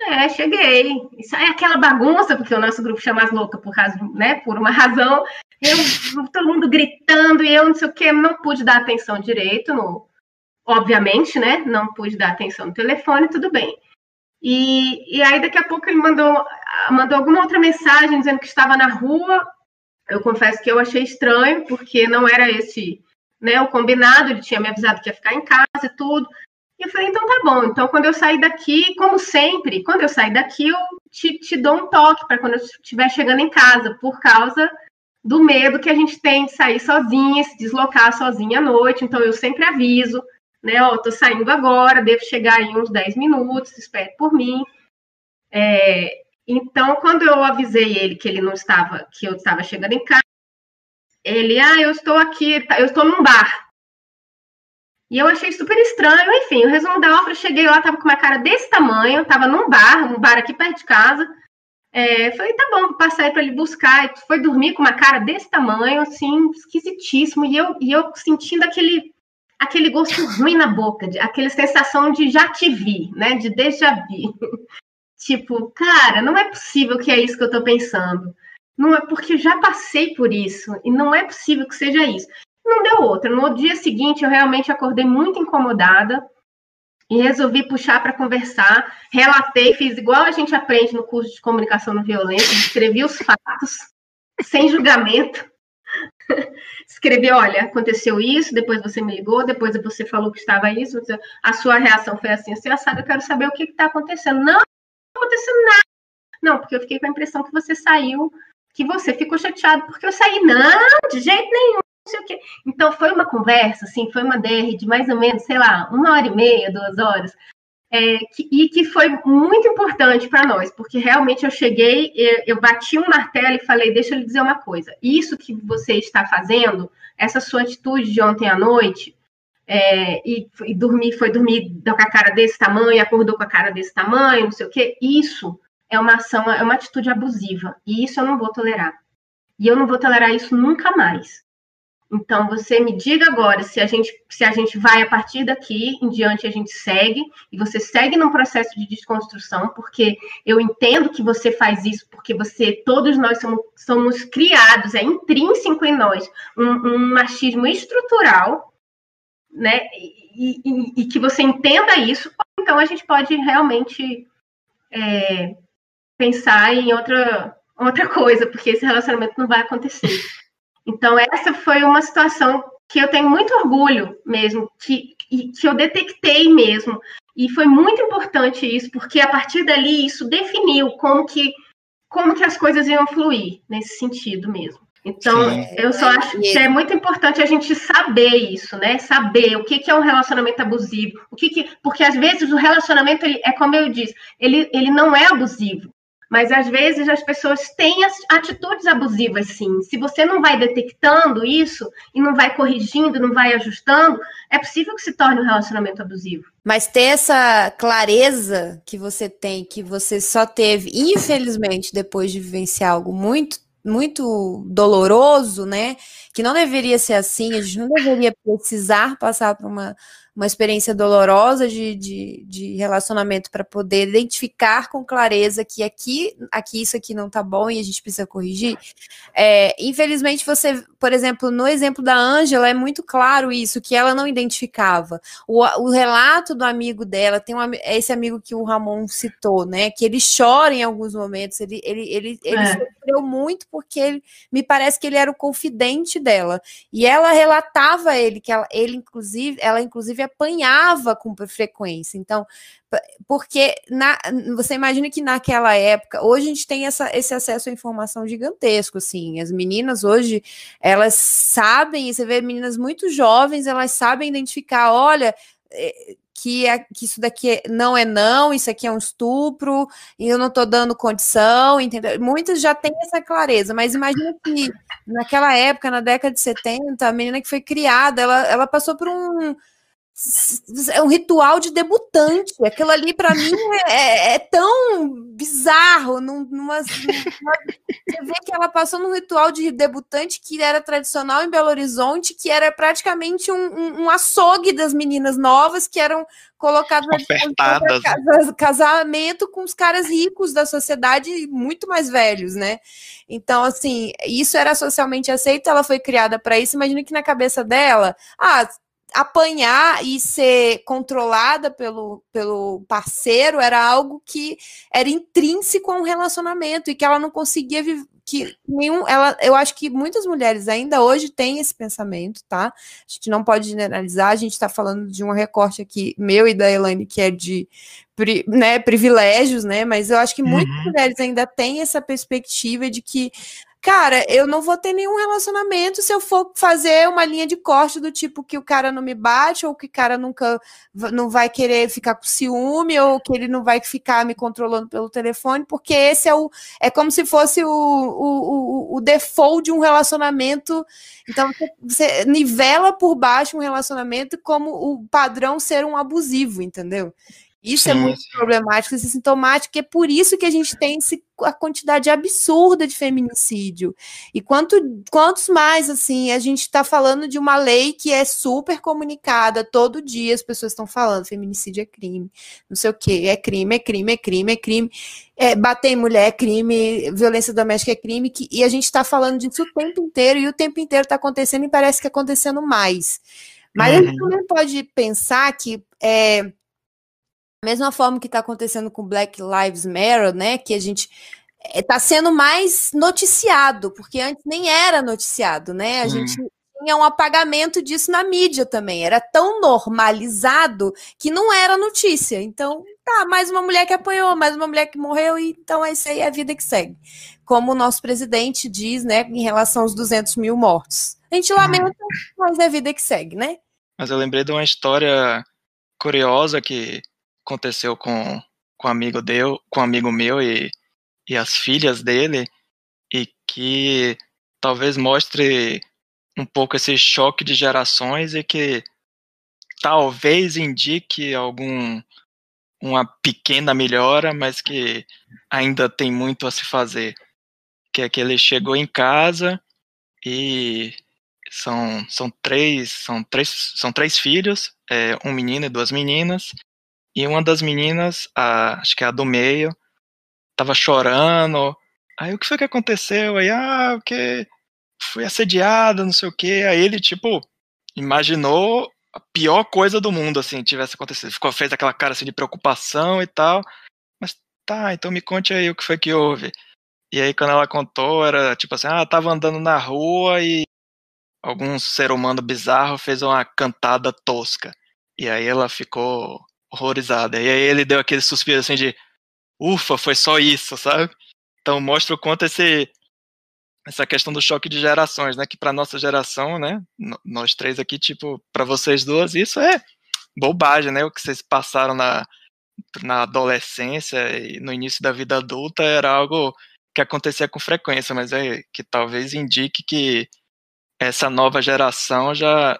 é, cheguei. Isso é aquela bagunça, porque o nosso grupo chama as loucas por, razão, né, por uma razão. Eu, todo mundo gritando e eu não sei o que, não pude dar atenção direito, no, obviamente, né? Não pude dar atenção no telefone, tudo bem. E, e aí, daqui a pouco, ele mandou, mandou alguma outra mensagem dizendo que estava na rua. Eu confesso que eu achei estranho, porque não era esse né, o combinado, ele tinha me avisado que ia ficar em casa e tudo. E eu falei, então tá bom. Então, quando eu sair daqui, como sempre, quando eu sair daqui, eu te, te dou um toque para quando eu estiver chegando em casa, por causa do medo que a gente tem de sair sozinha, se deslocar sozinha à noite. Então, eu sempre aviso, né? Ó, tô saindo agora, devo chegar em uns 10 minutos, espere por mim. É, então, quando eu avisei ele que ele não estava, que eu estava chegando em casa, ele, ah, eu estou aqui, tá, eu estou num bar. E eu achei super estranho, enfim, o resumo da obra, eu cheguei lá, tava com uma cara desse tamanho, tava num bar, um bar aqui perto de casa, É, falei, tá bom, vou passar aí para ele buscar. E foi dormir com uma cara desse tamanho, assim, esquisitíssimo. E eu, e eu sentindo aquele, aquele gosto ruim na boca, de, aquela sensação de já te vi, né? De déjà vu. tipo, cara, não é possível que é isso que eu tô pensando. Não é porque já passei por isso. E não é possível que seja isso. Não deu outra. No dia seguinte, eu realmente acordei muito incomodada e resolvi puxar para conversar. Relatei, fiz igual a gente aprende no curso de comunicação não violenta, escrevi os fatos, sem julgamento. Escrevi, olha, aconteceu isso, depois você me ligou, depois você falou que estava isso, a sua reação foi assim, assim, assado, eu quero saber o que está acontecendo. Não, não aconteceu nada. Não, porque eu fiquei com a impressão que você saiu, que você ficou chateado porque eu saí. Não, de jeito nenhum sei o quê. Então, foi uma conversa, assim, foi uma DR de mais ou menos, sei lá, uma hora e meia, duas horas, é, que, e que foi muito importante para nós, porque realmente eu cheguei, eu, eu, bati um martelo e falei: deixa eu lhe dizer uma coisa, isso que você está fazendo, essa sua atitude de ontem à noite, é, e, e dormir, foi dormir com a cara desse tamanho, acordou com a cara desse tamanho, não sei o quê, isso é uma ação, é uma atitude abusiva, e isso eu não vou tolerar. E eu não vou tolerar isso nunca mais. Então, você me diga agora se a gente, se a gente vai a partir daqui em diante, a gente segue, e você segue num processo de desconstrução, porque eu entendo que você faz isso, porque você, todos nós somos, somos criados, é intrínseco em nós, um, um machismo estrutural, né? E, e, e, que você entenda isso, então a gente pode realmente é, pensar em outra, outra coisa, porque esse relacionamento não vai acontecer. Então, essa foi uma situação que eu tenho muito orgulho mesmo, que, que eu detectei mesmo. E foi muito importante isso, porque a partir dali isso definiu como que, como que as coisas iam fluir nesse sentido mesmo. Então, Sim. eu só acho que é muito importante a gente saber isso, né? Saber o que, que é um relacionamento abusivo, o que, que porque às vezes o relacionamento ele, é como eu disse, ele, ele não é abusivo, mas às vezes as pessoas têm atitudes abusivas, sim. Se você não vai detectando isso e não vai corrigindo, não vai ajustando, é possível que se torne um relacionamento abusivo. Mas ter essa clareza que você tem, que você só teve, infelizmente, depois de vivenciar algo muito muito doloroso, né? Que não deveria ser assim, a gente não deveria precisar passar por uma uma experiência dolorosa de, de, de relacionamento para poder identificar com clareza que aqui, aqui isso aqui não tá bom e a gente precisa corrigir. É, infelizmente, você, por exemplo, no exemplo da Ângela, é muito claro isso, que ela não identificava. O, o relato do amigo dela, tem um, esse amigo que o Ramon citou, né? Que ele chora em alguns momentos, ele, ele, ele, ele é. sofreu muito porque ele, me parece que ele era o confidente dela. E ela relatava ele, que ela, ele, inclusive, ela, inclusive, apanhava com frequência. Então, porque na, você imagina que naquela época, hoje a gente tem essa, esse acesso à informação gigantesco, assim, as meninas hoje, elas sabem, você vê meninas muito jovens, elas sabem identificar, olha, eh, que, é, que isso daqui não é não, isso aqui é um estupro, e eu não estou dando condição, entendeu? Muitas já têm essa clareza, mas imagina que naquela época, na década de 70, a menina que foi criada, ela, ela passou por um é um ritual de debutante. Aquilo ali, para mim, é, é, é, tão bizarro. Numa, numa, você vê que ela passou num ritual de debutante que era tradicional em Belo Horizonte, que era praticamente um, um, um açougue das meninas novas que eram colocadas na casamento com os caras ricos da sociedade muito mais velhos, né? Então, assim, isso era socialmente aceito, ela foi criada para isso. Imagina que na cabeça dela, ah, apanhar e ser controlada pelo, pelo parceiro era algo que era intrínseco a um relacionamento e que ela não conseguia viver que nenhum ela eu acho que muitas mulheres ainda hoje têm esse pensamento tá a gente não pode generalizar a gente está falando de um recorte aqui meu e da Elaine que é de né, privilégios né mas eu acho que muitas uhum. mulheres ainda têm essa perspectiva de que cara, eu não vou ter nenhum relacionamento se eu for fazer uma linha de corte do tipo que o cara não me bate, ou que o cara nunca não vai querer ficar com ciúme, ou que ele não vai ficar me controlando pelo telefone, porque esse é o. É como se fosse o, o, o, o default de um relacionamento. Então, você, nivela por baixo um relacionamento como o padrão ser um abusivo, entendeu? Isso é Sim, muito sim. problemático e sintomático, e é por isso que a gente tem esse, a quantidade absurda de feminicídio. E quanto, quantos mais, assim, a gente está falando de uma lei que é super comunicada, todo dia as pessoas estão falando, feminicídio é crime, não sei o quê, é crime, é crime, é crime, é crime, é, bater em mulher é crime, violência doméstica é crime, que, e a gente está falando disso o tempo inteiro, e o tempo inteiro está acontecendo e parece que acontecendo mais. Mas a gente Uhum. também pode pensar que é, mesma forma que está acontecendo com Black Lives Matter, né? Que a gente está sendo mais noticiado, porque antes nem era noticiado, né? A gente tinha um apagamento disso na mídia também. Era tão normalizado que não era notícia. Então, tá, mais uma mulher que apanhou, mais uma mulher que morreu, e então é isso aí, é a vida que segue. Como o nosso presidente diz, né, em relação aos 200 mil mortos. A gente lamenta, mas é a vida que segue, né? Mas eu lembrei de uma história curiosa que aconteceu com, com um amigo deu, com um amigo meu e, e as filhas dele, e que talvez mostre um pouco esse choque de gerações e que talvez indique algum uma pequena melhora, mas que ainda tem muito a se fazer. Que é que ele chegou em casa e são, são três são três são três filhos é, um menino e duas meninas e uma das meninas a, acho que é a do meio tava chorando. Aí o que foi que aconteceu? Aí ah porque fui assediada não sei o que aí ele tipo imaginou a pior coisa do mundo assim tivesse acontecido. Ficou fez aquela cara assim de preocupação e tal. Mas tá então me conte aí o que foi que houve. E aí quando ela contou era tipo assim ah tava andando na rua e algum ser humano bizarro fez uma cantada tosca. E aí ela ficou horrorizada. E aí ele deu aquele suspiro assim de ufa, foi só isso, sabe? Então mostra o quanto esse essa questão do choque de gerações, né, que para nossa geração, né, nós três aqui, tipo, para vocês duas, isso é bobagem, né? O que vocês passaram na na adolescência e no início da vida adulta era algo que acontecia com frequência, mas é que talvez indique que essa nova geração já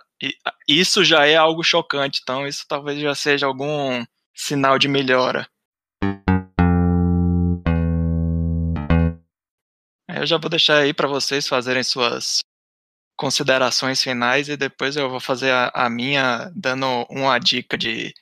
isso já é algo chocante, então isso talvez já seja algum sinal de melhora. Eu já vou deixar aí para vocês fazerem suas considerações finais e depois eu vou fazer a, a minha dando uma dica de,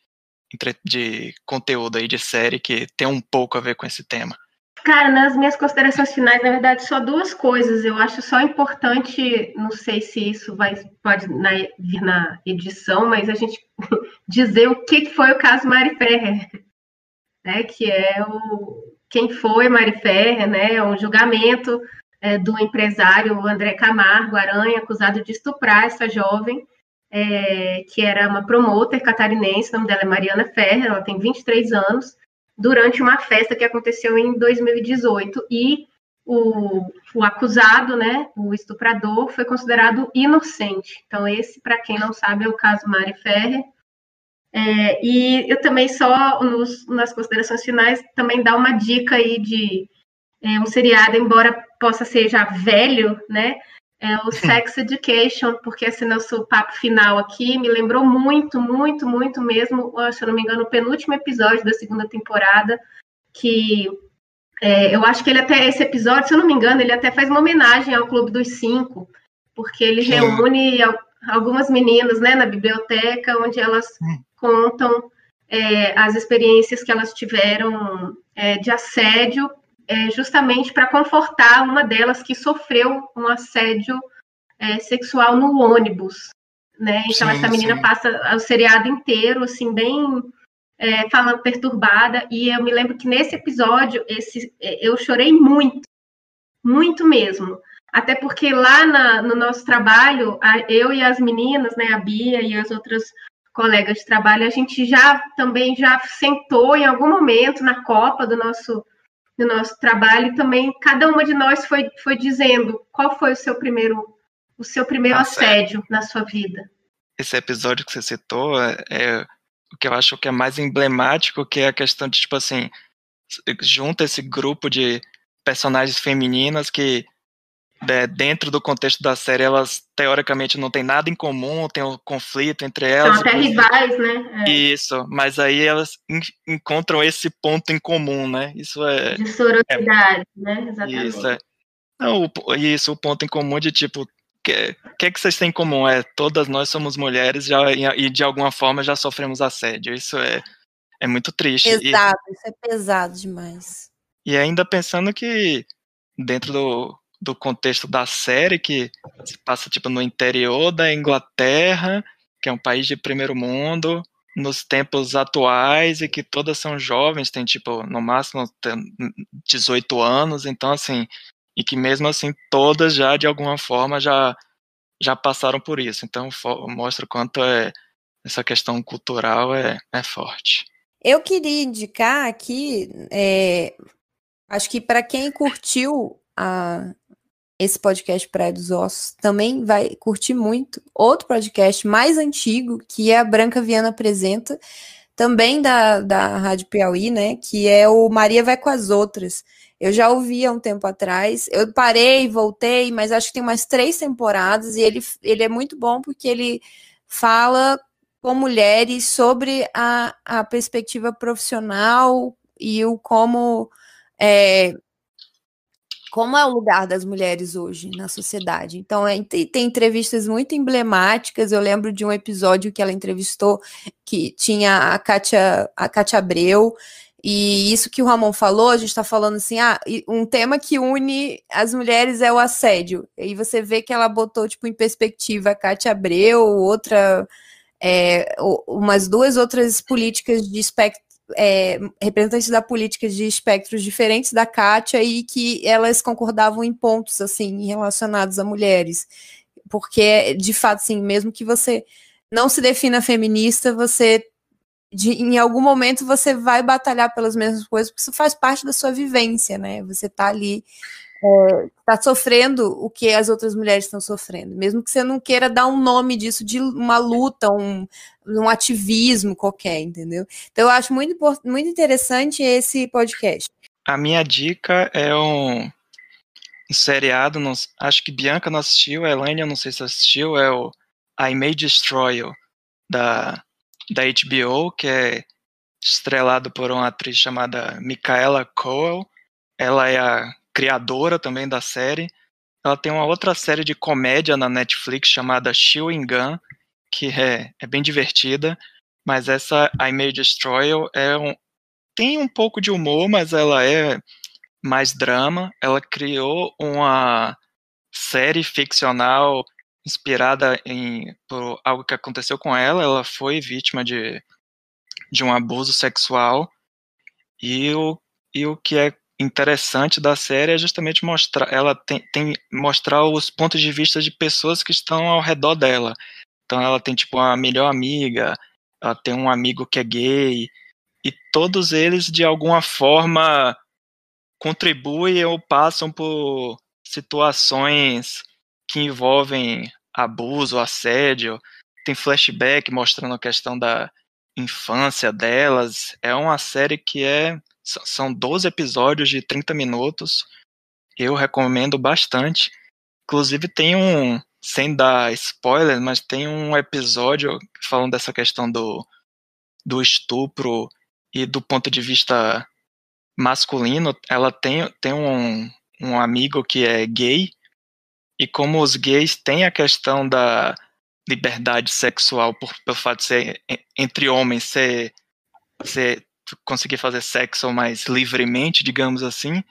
de conteúdo aí de série que tem um pouco a ver com esse tema. Cara, nas minhas considerações finais, na verdade, só duas coisas. Eu acho só importante, não sei se isso vai pode na, vir na edição, mas a gente dizer o que foi o caso Mari Ferrer, né? Que é o quem foi Mari Ferrer, né? Um julgamento é, do empresário André Camargo Aranha, acusado de estuprar essa jovem, é, que era uma promoter catarinense, o nome dela é Mariana Ferrer, ela tem 23 anos durante uma festa que aconteceu em 2018 e o, o acusado, né, o estuprador, foi considerado inocente. Então esse, para quem não sabe, é o caso Mari Ferrer. É, e eu também só nos, nas considerações finais também dar uma dica aí de é, um seriado, embora possa ser já velho, né? É o Sex Education, porque esse nosso papo final aqui me lembrou muito, muito, muito mesmo, se eu não me engano, o penúltimo episódio da segunda temporada, que é, eu acho que ele até, esse episódio, se eu não me engano, ele até faz uma homenagem ao Clube dos Cinco, porque ele Sim. reúne algumas meninas, né, na biblioteca, onde elas Sim. contam é, as experiências que elas tiveram é, de assédio é, justamente para confortar uma delas que sofreu um assédio é, sexual no ônibus, né? Então sim, essa menina sim. passa o seriado inteiro assim bem é, falando perturbada e eu me lembro que nesse episódio esse eu chorei muito, muito mesmo. Até porque lá na, no nosso trabalho, a, eu e as meninas, né, a Bia e as outras colegas de trabalho, a gente já também já sentou em algum momento na copa do nosso no nosso trabalho e também cada uma de nós foi, foi dizendo qual foi o seu primeiro o seu primeiro Nossa, assédio é. na sua vida. Esse episódio que você citou é, é, o que eu acho que é mais emblemático, que é a questão de tipo assim, junta esse grupo de personagens femininas que de, dentro do contexto da série, elas teoricamente não têm nada em comum, tem um conflito entre elas. São até rivais, né? É. Isso, mas aí elas encontram esse ponto em comum, né? Isso é. De sororidade, é, né? Exatamente. Isso, é. Não, o, isso, o ponto em comum de tipo, o que, que, que vocês têm em comum? É, todas nós somos mulheres já, e de alguma forma já sofremos assédio. Isso é, é muito triste. Pesado, e, isso é pesado demais. E ainda pensando que dentro do, do contexto da série, que se passa tipo no interior da Inglaterra, que é um país de primeiro mundo, nos tempos atuais e que todas são jovens, tem tipo no máximo 18 anos, então assim, e que mesmo assim todas já de alguma forma já já passaram por isso. Então mostra o quanto é essa questão cultural é, é forte. Eu queria indicar aqui, é, acho que para quem curtiu a, esse podcast Praia dos Ossos também vai curtir muito outro podcast mais antigo, que é a Branca Viana Apresenta, também da, da Rádio Piauí, né? Que é o Maria Vai com as Outras. Eu já ouvi há um tempo atrás. Eu parei, voltei, mas acho que tem umas três temporadas e ele, ele é muito bom porque ele fala com mulheres sobre a, a perspectiva profissional e o como é, como é o lugar das mulheres hoje na sociedade. Então, é, tem entrevistas muito emblemáticas. Eu lembro de um episódio que ela entrevistou que tinha a Kátia, a Kátia Abreu. E isso que o Ramon falou, a gente está falando assim, ah, um tema que une as mulheres é o assédio. E você vê que ela botou, tipo, em perspectiva a Kátia Abreu, outra, é, umas duas outras políticas de espectro é, representantes da política de espectros diferentes da Kátia e que elas concordavam em pontos assim relacionados a mulheres. Porque, de fato, assim, mesmo que você não se defina feminista, você de, em algum momento você vai batalhar pelas mesmas coisas, porque isso faz parte da sua vivência, né? Você está ali está é, sofrendo o que as outras mulheres estão sofrendo, mesmo que você não queira dar um nome disso de uma luta, um, um ativismo qualquer, entendeu? Então eu acho muito, muito interessante esse podcast. A minha dica é um, um seriado, não, acho que Bianca não assistiu, a Elaine eu não sei se assistiu, é o I May Destroy You, da, da HBO, que é estrelado por uma atriz chamada Micaela Coel. Ela é a criadora também da série. Ela tem uma outra série de comédia na Netflix chamada Chewing Gun, que é, é bem divertida, mas essa I May Destroy é um, tem um pouco de humor, mas ela é mais drama. Ela criou uma série ficcional inspirada em por algo que aconteceu com ela. Ela foi vítima de, de um abuso sexual e o, e o que é interessante da série é justamente mostrar, ela tem, tem mostrar os pontos de vista de pessoas que estão ao redor dela. Então ela tem tipo uma melhor amiga, ela tem um amigo que é gay, e todos eles de alguma forma contribuem ou passam por situações que envolvem abuso, assédio. Tem flashback mostrando a questão da infância delas. É uma série que é são 12 episódios de 30 minutos. Eu recomendo bastante. Inclusive tem um, sem dar spoiler, mas tem um episódio falando dessa questão do, do estupro e do ponto de vista masculino. Ela tem, tem um, um amigo que é gay, e como os gays têm a questão da liberdade sexual por, pelo fato de ser entre homens ser, ser conseguir fazer sexo mais livremente, digamos assim.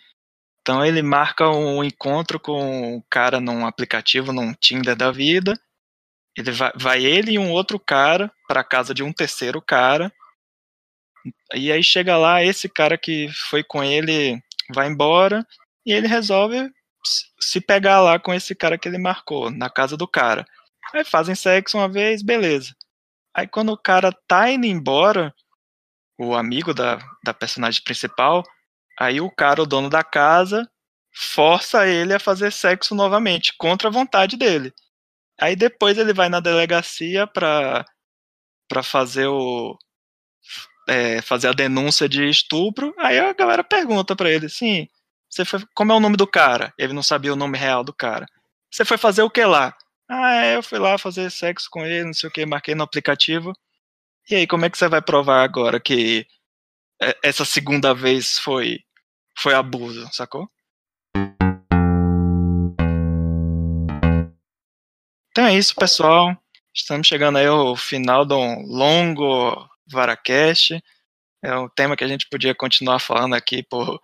Então ele marca um encontro com o cara num aplicativo, num Tinder da vida. Ele vai, vai ele e um outro cara para casa de um terceiro cara. E aí chega lá, esse cara que foi com ele vai embora e ele resolve se pegar lá com esse cara que ele marcou, na casa do cara. Aí fazem sexo uma vez, beleza. Aí quando o cara tá indo embora, o amigo da, da personagem principal, aí o cara, o dono da casa, força ele a fazer sexo novamente, contra a vontade dele. Aí depois ele vai na delegacia pra, pra fazer o. É, fazer a denúncia de estupro. Aí a galera pergunta para ele assim: Você foi, como é o nome do cara? Ele não sabia o nome real do cara. Você foi fazer o que lá? Ah, é, eu fui lá fazer sexo com ele, não sei o que, marquei no aplicativo. E aí, como é que você vai provar agora que é, essa segunda vez foi, foi abuso, sacou? Então é isso, pessoal. Estamos chegando aí ao final de um longo Varacast. É um tema que a gente podia continuar falando aqui por,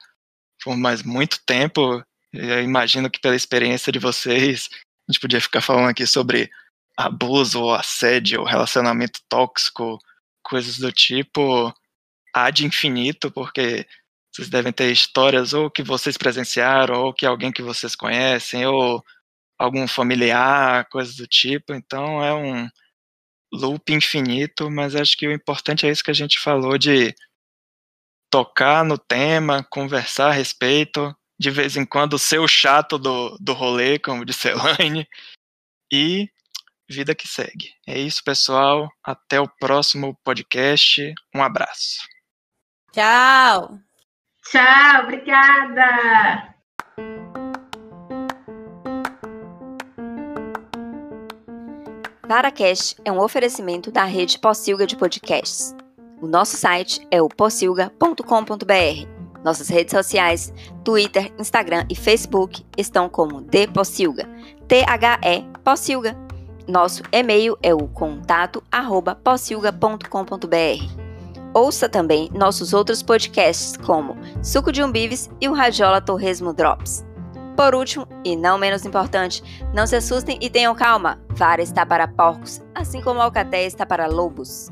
por mais muito tempo. Eu imagino que pela experiência de vocês, a gente podia ficar falando aqui sobre abuso, assédio, relacionamento tóxico, coisas do tipo, ad infinito, porque vocês devem ter histórias ou que vocês presenciaram, ou que alguém que vocês conhecem, ou algum familiar, coisas do tipo. Então é um loop infinito, mas acho que o importante é isso que a gente falou de tocar no tema, conversar a respeito, de vez em quando ser o chato do, do rolê, como disse Elaine, e vida que segue. É isso, pessoal. Até o próximo podcast. Um abraço. Tchau. Tchau, obrigada. VaraCast é um oferecimento da rede Possilga de podcasts. O nosso site é o possilga.com.br. Nossas redes sociais, Twitter, Instagram e Facebook estão como The Possilga, T-H-E Possilga. Nosso e-mail é o contato arroba possilga.com.br. Ouça também nossos outros podcasts como Suco de Umbives e o Radiola Torresmo Drops. Por último, e não menos importante, não se assustem e tenham calma. Vara está para porcos, assim como a alcateia está para lobos.